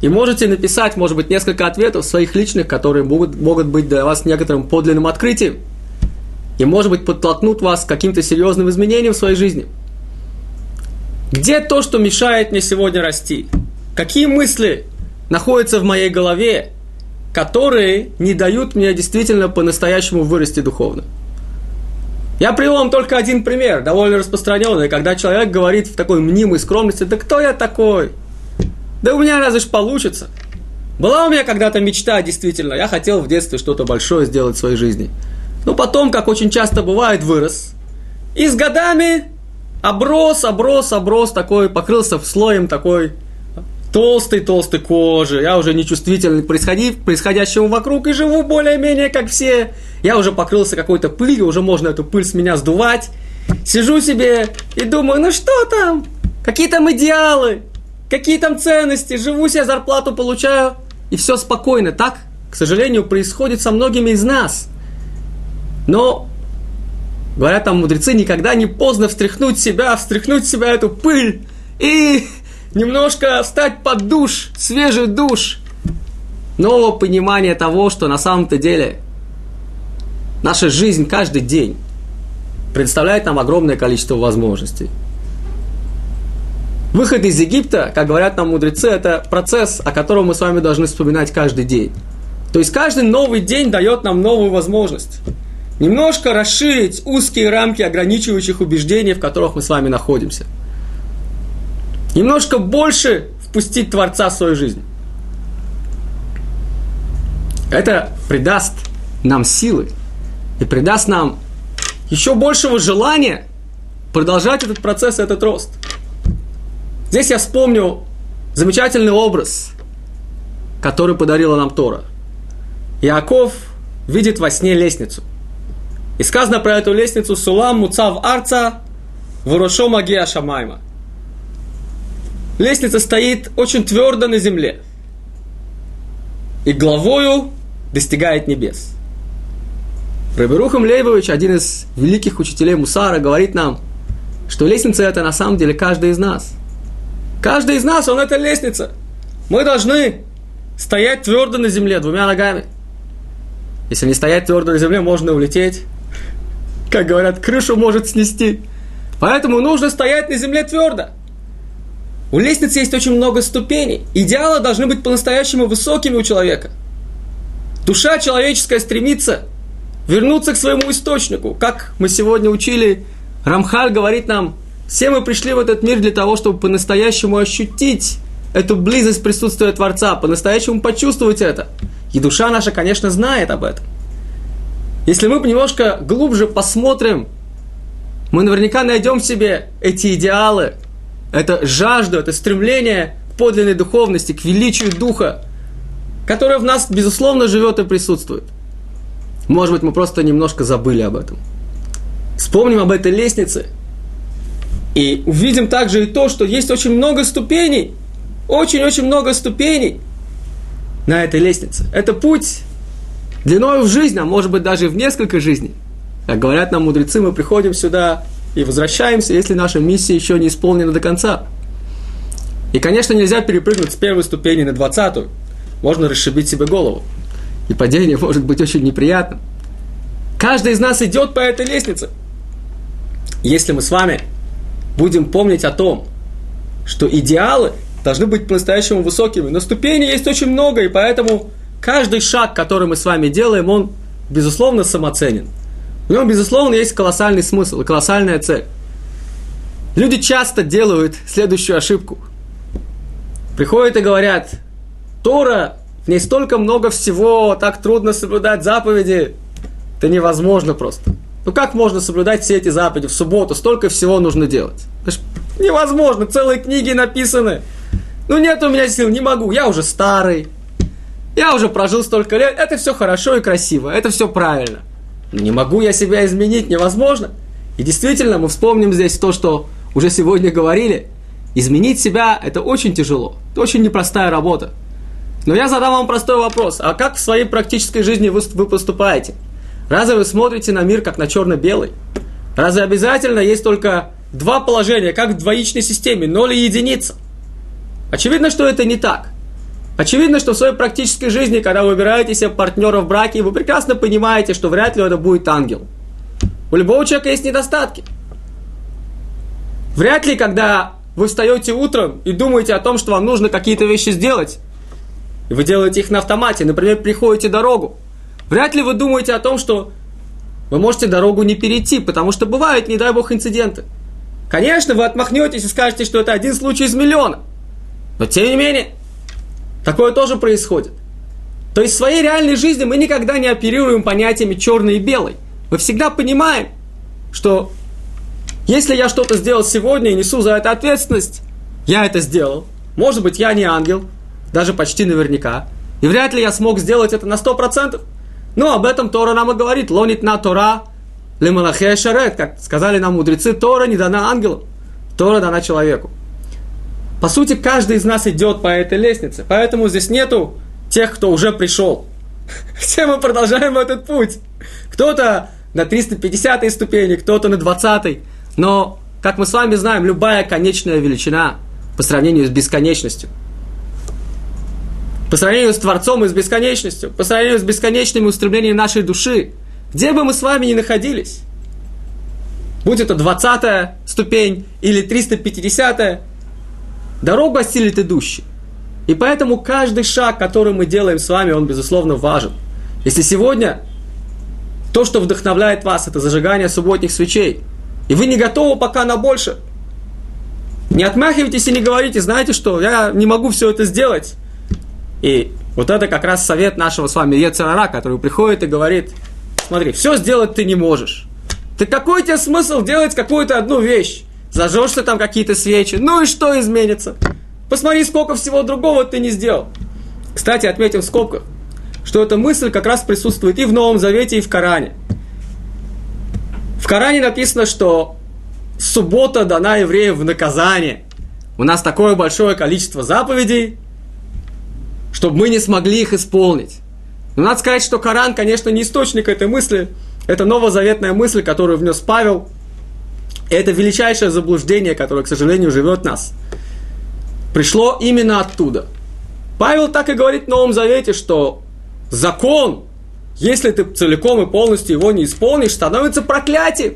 A: И можете написать, может быть, несколько ответов своих личных, которые могут, могут быть для вас некоторым подлинным открытием. И, может быть, подтолкнут вас к каким-то серьезным изменениям в своей жизни – Где то, что мешает мне сегодня расти? Какие мысли находятся в моей голове, которые не дают мне действительно по-настоящему вырасти духовно? Я привел вам только один пример, довольно распространенный, когда человек говорит в такой мнимой скромности, да кто я такой? Да у меня разве ж получится? Была у меня когда-то мечта, действительно, я хотел в детстве что-то большое сделать в своей жизни. Но потом, как очень часто бывает, вырос. И с годами оброс, оброс, оброс такой, покрылся слоем такой толстой-толстой кожи. Я уже не чувствительный к происходящему вокруг и живу более-менее как все. Я уже покрылся какой-то пылью, уже можно эту пыль с меня сдувать. Сижу себе и думаю, ну что там? Какие там идеалы? Какие там ценности? Живу себе, зарплату получаю. И все спокойно. Так, к сожалению, происходит со многими из нас. Но, говорят там мудрецы, никогда не поздно встряхнуть себя, встряхнуть себя эту пыль и немножко встать под душ, свежий душ. Нового понимания того, что на самом-то деле наша жизнь каждый день представляет нам огромное количество возможностей. Выход из Египта, как говорят нам мудрецы, это процесс, о котором мы с вами должны вспоминать каждый день. То есть каждый новый день дает нам новую возможность. Немножко расширить узкие рамки ограничивающих убеждений, в которых мы с вами находимся – Немножко больше впустить Творца в свою жизнь. Это придаст нам силы и придаст нам еще большего желания продолжать этот процесс, этот рост. Здесь я вспомню замечательный образ, который подарила нам Тора. Иаков видит во сне лестницу. И сказано про эту лестницу Сулам Муцав Арца Ворошо Магия Шамайма – лестница стоит очень твердо на земле и главою достигает небес. Рабирухам Лейбович, один из великих учителей Мусара, говорит нам, что лестница это на самом деле каждый из нас. Каждый из нас, он это лестница. Мы должны стоять твердо на земле двумя ногами. Если не стоять твердо на земле, можно улететь. Как говорят, крышу может снести. Поэтому нужно стоять на земле твердо. У лестницы есть очень много ступеней. Идеалы должны быть по-настоящему высокими у человека. Душа человеческая стремится вернуться к своему источнику. Как мы сегодня учили, Рамхаль говорит нам, все мы пришли в этот мир для того, чтобы по-настоящему ощутить эту близость присутствия Творца, по-настоящему почувствовать это. И душа наша, конечно, знает об этом. Если мы немножко глубже посмотрим, мы наверняка найдем в себе эти идеалы, это жажду, это стремление к подлинной духовности, к величию духа, которое в нас, безусловно, живет и присутствует. Может быть, мы просто немножко забыли об этом. Вспомним об этой лестнице и увидим также и то, что есть очень много ступеней, очень-очень много ступеней на этой лестнице. Это путь длиной в жизнь, а может быть даже в несколько жизней. Как говорят нам мудрецы, мы приходим сюда и возвращаемся, если наша миссия еще не исполнена до конца. И, конечно, нельзя перепрыгнуть с первой ступени на двадцатую. Можно расшибить себе голову. И падение может быть очень неприятным. Каждый из нас идет по этой лестнице. Если мы с вами будем помнить о том, что идеалы должны быть по-настоящему высокими, но ступеней есть очень много, и поэтому каждый шаг, который мы с вами делаем, он, безусловно, самоценен – в нем, безусловно, есть колоссальный смысл и колоссальная цель. Люди часто делают следующую ошибку. Приходят и говорят, Тора, в ней столько много всего, так трудно соблюдать заповеди. Это невозможно просто. Ну как можно соблюдать все эти заповеди в субботу? Столько всего нужно делать. Это невозможно, целые книги написаны. Ну нет у меня сил, не могу, я уже старый. Я уже прожил столько лет, это все хорошо и красиво, это все правильно. Не могу я себя изменить, невозможно. И действительно, мы вспомним здесь то, что уже сегодня говорили. Изменить себя – это очень тяжело. Это очень непростая работа. Но я задам вам простой вопрос. А как в своей практической жизни вы, вы поступаете? Разве вы смотрите на мир как на черно-белый? Разве обязательно есть только два положения, как в двоичной системе, ноль и единица? Очевидно, что это не так. Очевидно, что в своей практической жизни, когда вы выбираете себе партнера в браке, вы прекрасно понимаете, что вряд ли это будет ангел. У любого человека есть недостатки. Вряд ли, когда вы встаете утром и думаете о том, что вам нужно какие-то вещи сделать, и вы делаете их на автомате, например, приходите дорогу, вряд ли вы думаете о том, что вы можете дорогу не перейти, потому что бывают, не дай бог, инциденты. Конечно, вы отмахнетесь и скажете, что это один случай из миллиона. Но тем не менее, такое тоже происходит. То есть в своей реальной жизни мы никогда не оперируем понятиями черный и белый. Мы всегда понимаем, что если я что-то сделал сегодня и несу за это ответственность, я это сделал. Может быть, я не ангел, даже почти наверняка. И вряд ли я смог сделать это на 100%. Ну, об этом Тора нам и говорит. Лонит на Тора лемалахе шарет. Как сказали нам мудрецы, Тора не дана ангелу. Тора дана человеку. По сути, каждый из нас идет по этой лестнице. Поэтому здесь нету тех, кто уже пришел. [LAUGHS] Все мы продолжаем этот путь. Кто-то на 350 ступени, кто-то на 20 Но, как мы с вами знаем, любая конечная величина по сравнению с бесконечностью – по сравнению с Творцом и с бесконечностью, по сравнению с бесконечными устремлениями нашей души, где бы мы с вами ни находились, будь это 20 ступень или 350 дорогу осилит идущий. И поэтому каждый шаг, который мы делаем с вами, он, безусловно, важен. Если сегодня то, что вдохновляет вас, это зажигание субботних свечей, и вы не готовы пока на больше, не отмахивайтесь и не говорите, знаете что, я не могу все это сделать, и вот это как раз совет нашего с вами Ецерара, который приходит и говорит, смотри, все сделать ты не можешь. Ты какой тебе смысл делать какую-то одну вещь? Зажжешь ты там какие-то свечи, ну и что изменится? Посмотри, сколько всего другого ты не сделал. Кстати, отметим в скобках, что эта мысль как раз присутствует и в Новом Завете, и в Коране. В Коране написано, что суббота дана евреям в наказание. У нас такое большое количество заповедей, чтобы мы не смогли их исполнить. Но надо сказать, что Коран, конечно, не источник этой мысли. Это новозаветная мысль, которую внес Павел. Это величайшее заблуждение, которое, к сожалению, живет нас. Пришло именно оттуда. Павел так и говорит в Новом Завете, что закон, если ты целиком и полностью его не исполнишь, становится проклятием.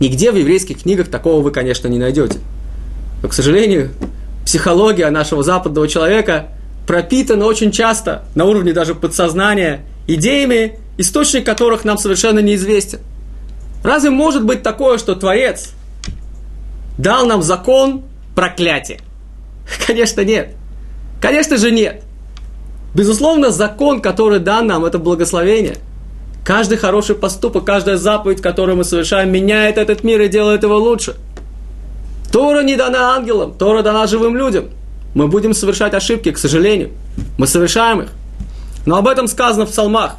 A: Нигде в еврейских книгах такого вы, конечно, не найдете. Но, к сожалению, психология нашего западного человека пропитана очень часто, на уровне даже подсознания, идеями, источник которых нам совершенно неизвестен. Разве может быть такое, что Творец дал нам закон проклятия? [LAUGHS] Конечно, нет. Конечно же, нет. Безусловно, закон, который дан нам, это благословение. Каждый хороший поступок, каждая заповедь, которую мы совершаем, меняет этот мир и делает его лучше. Тора не дана ангелам, Тора дана живым людям – мы будем совершать ошибки, к сожалению. Мы совершаем их. Но об этом сказано в псалмах.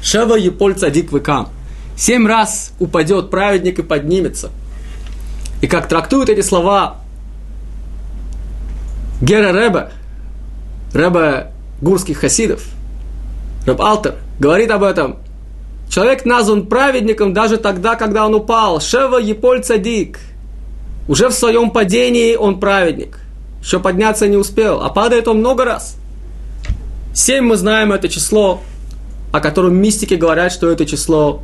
A: Шева еполь цадик выкам. Семь раз упадет праведник и поднимется. И как трактуют эти слова Гера Ребе, Ребе гурских хасидов, Реб Алтер, говорит об этом. Человек назван праведником даже тогда, когда он упал. Шева еполь цадик. Уже в своем падении он праведник – еще подняться не успел, а падает он много раз. Семь мы знаем это число, о котором мистики говорят, что это число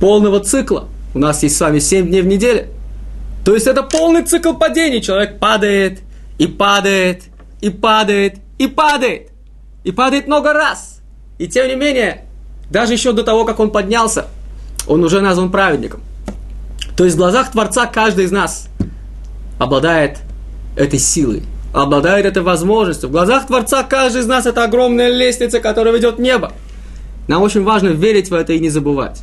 A: полного цикла. У нас есть с вами семь дней в неделе. То есть это полный цикл падений. Человек падает, и падает, и падает, и падает. И падает много раз. И тем не менее, даже еще до того, как он поднялся, он уже назван праведником. То есть в глазах Творца каждый из нас обладает этой силой, обладает этой возможностью. В глазах Творца каждый из нас это огромная лестница, которая ведет в небо. Нам очень важно верить в это и не забывать.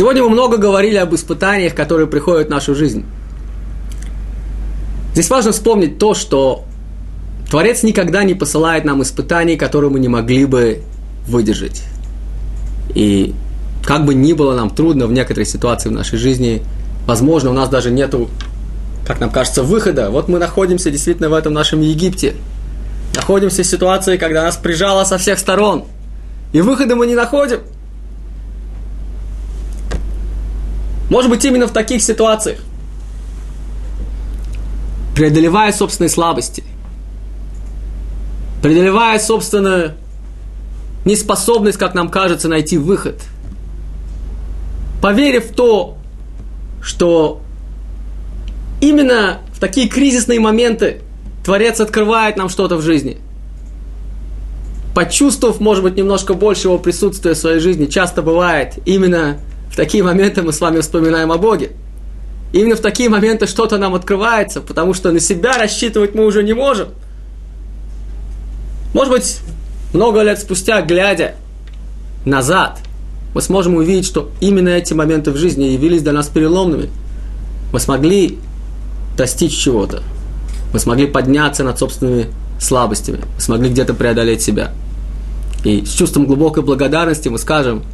A: Сегодня мы много говорили об испытаниях, которые приходят в нашу жизнь. Здесь важно вспомнить то, что Творец никогда не посылает нам испытаний, которые мы не могли бы выдержать. И как бы ни было нам трудно в некоторой ситуации в нашей жизни, возможно, у нас даже нету, как нам кажется, выхода. Вот мы находимся действительно в этом нашем Египте. Находимся в ситуации, когда нас прижало со всех сторон. И выхода мы не находим. Может быть, именно в таких ситуациях. Преодолевая собственные слабости, преодолевая собственную неспособность, как нам кажется, найти выход, поверив в то, что именно в такие кризисные моменты Творец открывает нам что-то в жизни. Почувствовав, может быть, немножко больше его присутствия в своей жизни, часто бывает, именно в такие моменты мы с вами вспоминаем о Боге. Именно в такие моменты что-то нам открывается, потому что на себя рассчитывать мы уже не можем. Может быть, много лет спустя, глядя назад, мы сможем увидеть, что именно эти моменты в жизни явились для нас переломными. Мы смогли достичь чего-то. Мы смогли подняться над собственными слабостями. Мы смогли где-то преодолеть себя. И с чувством глубокой благодарности мы скажем,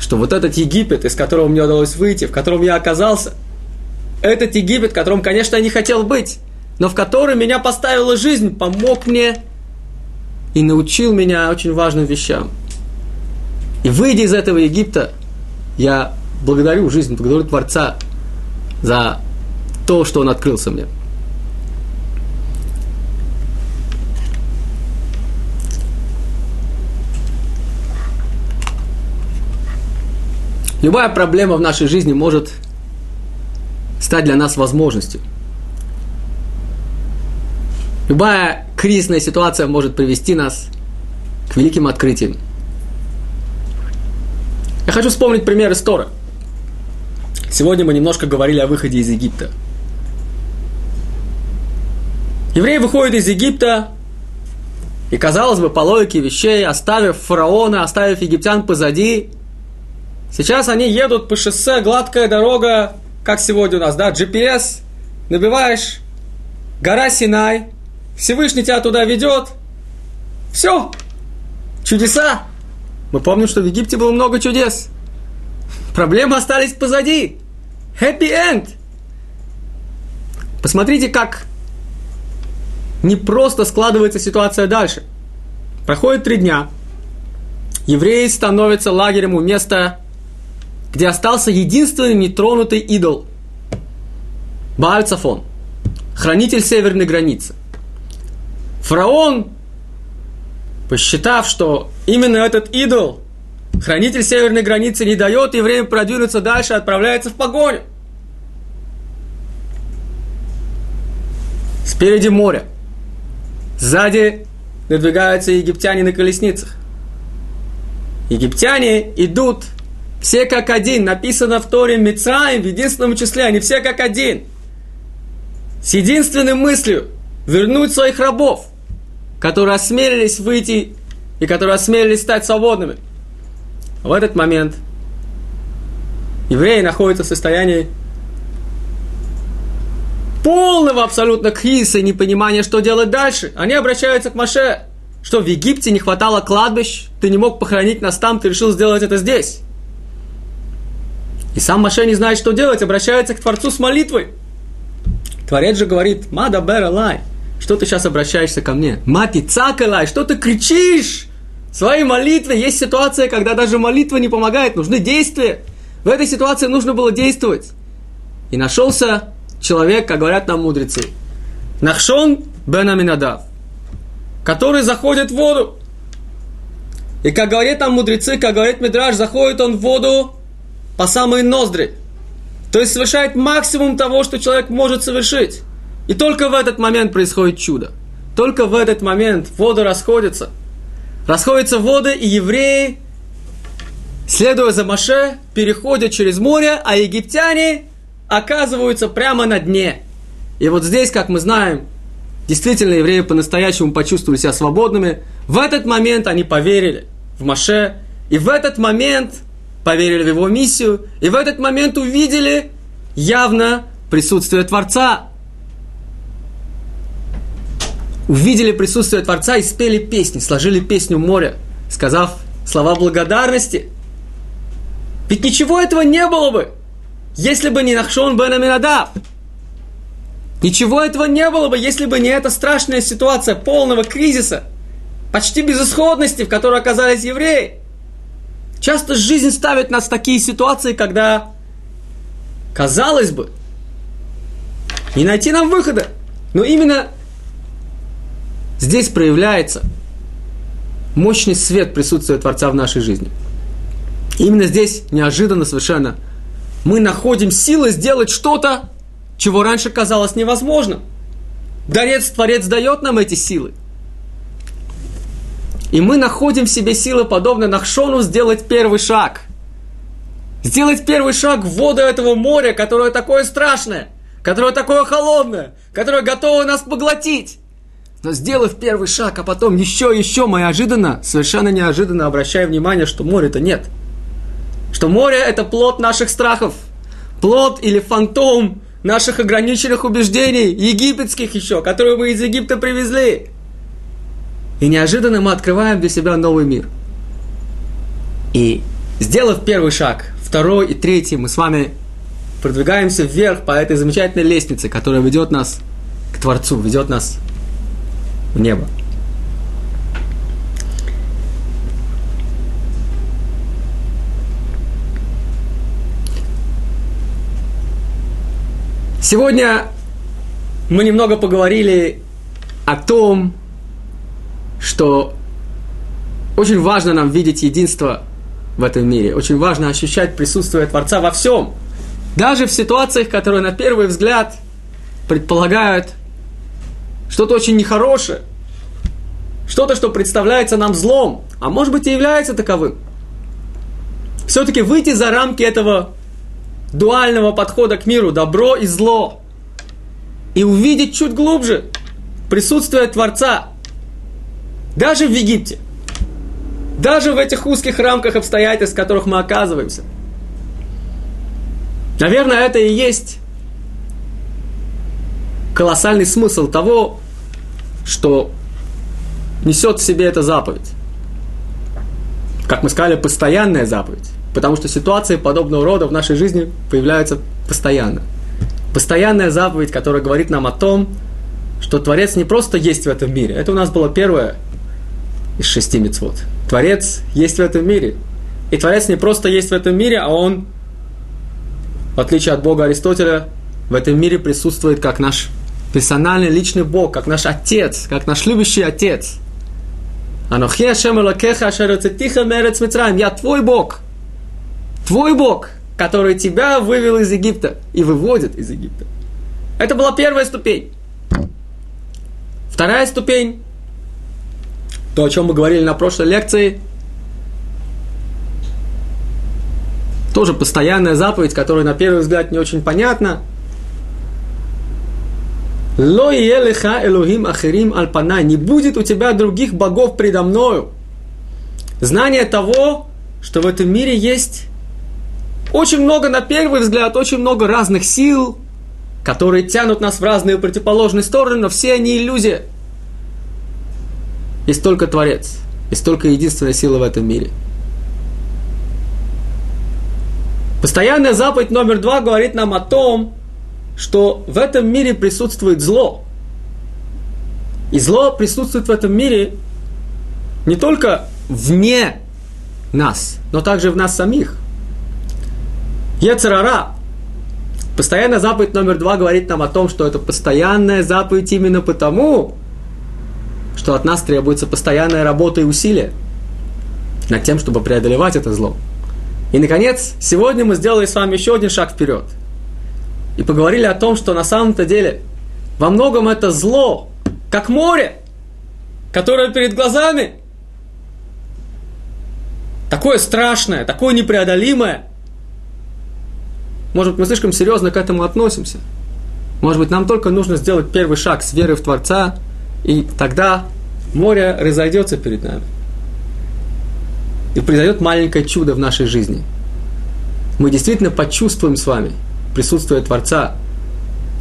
A: что вот этот Египет, из которого мне удалось выйти, в котором я оказался, этот Египет, в котором, конечно, я не хотел быть, но в котором меня поставила жизнь, помог мне и научил меня очень важным вещам. И выйдя из этого Египта, я благодарю жизнь, благодарю Творца за то, что Он открылся мне. Любая проблема в нашей жизни может стать для нас возможностью. Любая кризисная ситуация может привести нас к великим открытиям. Я хочу вспомнить пример из Тора. Сегодня мы немножко говорили о выходе из Египта. Евреи выходят из Египта, и, казалось бы, по логике вещей, оставив фараона, оставив египтян позади, сейчас они едут по шоссе, гладкая дорога, как сегодня у нас, да, GPS, набиваешь, гора Синай, Всевышний тебя туда ведет, все, чудеса. Мы помним, что в Египте было много чудес. Проблемы остались позади. Happy end. Посмотрите, как не просто складывается ситуация дальше. Проходит три дня. Евреи становятся лагерем у места, где остался единственный нетронутый идол. Баальцафон, хранитель северной границы. Фараон, посчитав, что именно этот идол, хранитель северной границы, не дает евреям продвинуться дальше, отправляется в погоню. Спереди море. Сзади надвигаются египтяне на колесницах. Египтяне идут все как один. Написано в Торе Мицраим в единственном числе. Они все как один. С единственной мыслью вернуть своих рабов, которые осмелились выйти и которые осмелились стать свободными. В этот момент евреи находятся в состоянии полного абсолютно кризиса и непонимания, что делать дальше. Они обращаются к Маше. Что, в Египте не хватало кладбищ? Ты не мог похоронить нас там, ты решил сделать это здесь. И сам Маше не знает, что делать, обращается к Творцу с молитвой. Творец же говорит, Мада Бера Лай, что ты сейчас обращаешься ко мне? Мати Цакалай, что ты кричишь? Своей молитве есть ситуация, когда даже молитва не помогает, нужны действия. В этой ситуации нужно было действовать. И нашелся человек, как говорят нам мудрецы, Нахшон бен Аминадав, который заходит в воду. И как говорят нам мудрецы, как говорит Мидраж, заходит он в воду по самые ноздри. То есть совершает максимум того, что человек может совершить. И только в этот момент происходит чудо. Только в этот момент воды расходятся. Расходятся воды, и евреи, следуя за Маше, переходят через море, а египтяне оказываются прямо на дне. И вот здесь, как мы знаем, действительно евреи по-настоящему почувствовали себя свободными. В этот момент они поверили в Маше, и в этот момент поверили в его миссию, и в этот момент увидели явно присутствие Творца. Увидели присутствие Творца и спели песни, сложили песню моря, сказав слова благодарности. Ведь ничего этого не было бы, если бы не Нахшон бен Аминадав. Ничего этого не было бы, если бы не эта страшная ситуация полного кризиса, почти безысходности, в которой оказались евреи. Часто жизнь ставит нас в такие ситуации, когда, казалось бы, не найти нам выхода. Но именно здесь проявляется мощный свет присутствия Творца в нашей жизни. именно здесь неожиданно совершенно мы находим силы сделать что-то, чего раньше казалось невозможным. Дарец, Творец дает нам эти силы. И мы находим в себе силы, подобно Нахшону, сделать первый шаг. Сделать первый шаг в воду этого моря, которое такое страшное, которое такое холодное, которое готово нас поглотить. Но сделав первый шаг, а потом еще, еще, мы неожиданно, совершенно неожиданно обращая внимание, что моря-то нет. Что море – это плод наших страхов. Плод или фантом наших ограниченных убеждений, египетских еще, которые мы из Египта привезли. И неожиданно мы открываем для себя новый мир. И сделав первый шаг, второй и третий, мы с вами продвигаемся вверх по этой замечательной лестнице, которая ведет нас к Творцу, ведет нас в небо. Сегодня мы немного поговорили о том, что очень важно нам видеть единство в этом мире. Очень важно ощущать присутствие Творца во всем. Даже в ситуациях, которые на первый взгляд предполагают что-то очень нехорошее, что-то, что представляется нам злом, а может быть и является таковым. Все-таки выйти за рамки этого дуального подхода к миру, добро и зло, и увидеть чуть глубже присутствие Творца, даже в Египте, даже в этих узких рамках обстоятельств, в которых мы оказываемся. Наверное, это и есть колоссальный смысл того, что несет в себе эта заповедь. Как мы сказали, постоянная заповедь. Потому что ситуации подобного рода в нашей жизни появляются постоянно. Постоянная заповедь, которая говорит нам о том, что Творец не просто есть в этом мире. Это у нас было первое из шести мецвод. Творец есть в этом мире. И Творец не просто есть в этом мире, а Он, в отличие от Бога Аристотеля, в этом мире присутствует как наш персональный личный Бог, как наш Отец, как наш любящий Отец. Я твой Бог. Твой Бог, который тебя вывел из Египта и выводит из Египта. Это была первая ступень. Вторая ступень, то, о чем мы говорили на прошлой лекции, тоже постоянная заповедь, которая на первый взгляд не очень понятна, Ло елеха элохим ахирим альпанай. Не будет у тебя других богов предо мною. Знание того, что в этом мире есть очень много, на первый взгляд, очень много разных сил, которые тянут нас в разные противоположные стороны, но все они иллюзия. Есть только Творец, есть только единственная сила в этом мире. Постоянная заповедь номер два говорит нам о том, что в этом мире присутствует зло. И зло присутствует в этом мире не только вне нас, но также в нас самих. Ецерара, постоянная заповедь номер два говорит нам о том, что это постоянная заповедь именно потому, что от нас требуется постоянная работа и усилия над тем, чтобы преодолевать это зло. И, наконец, сегодня мы сделали с вами еще один шаг вперед – и поговорили о том, что на самом-то деле во многом это зло, как море, которое перед глазами такое страшное, такое непреодолимое. Может быть, мы слишком серьезно к этому относимся. Может быть, нам только нужно сделать первый шаг с верой в Творца, и тогда море разойдется перед нами. И произойдет маленькое чудо в нашей жизни. Мы действительно почувствуем с вами – присутствие Творца.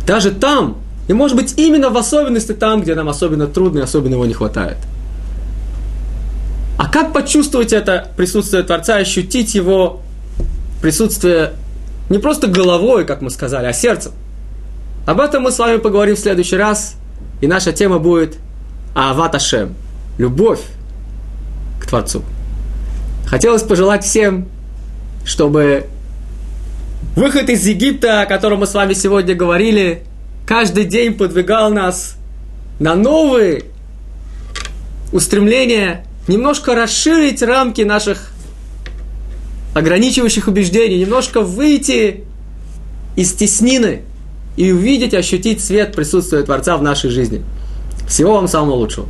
A: Даже там, и может быть именно в особенности там, где нам особенно трудно и особенно его не хватает. А как почувствовать это присутствие Творца, ощутить его присутствие не просто головой, как мы сказали, а сердцем? Об этом мы с вами поговорим в следующий раз, и наша тема будет Ават Ашем – любовь к Творцу. Хотелось пожелать всем, чтобы Выход из Египта, о котором мы с вами сегодня говорили, каждый день подвигал нас на новые устремления, немножко расширить рамки наших ограничивающих убеждений, немножко выйти из теснины и увидеть, ощутить свет присутствия Творца в нашей жизни. Всего вам самого лучшего.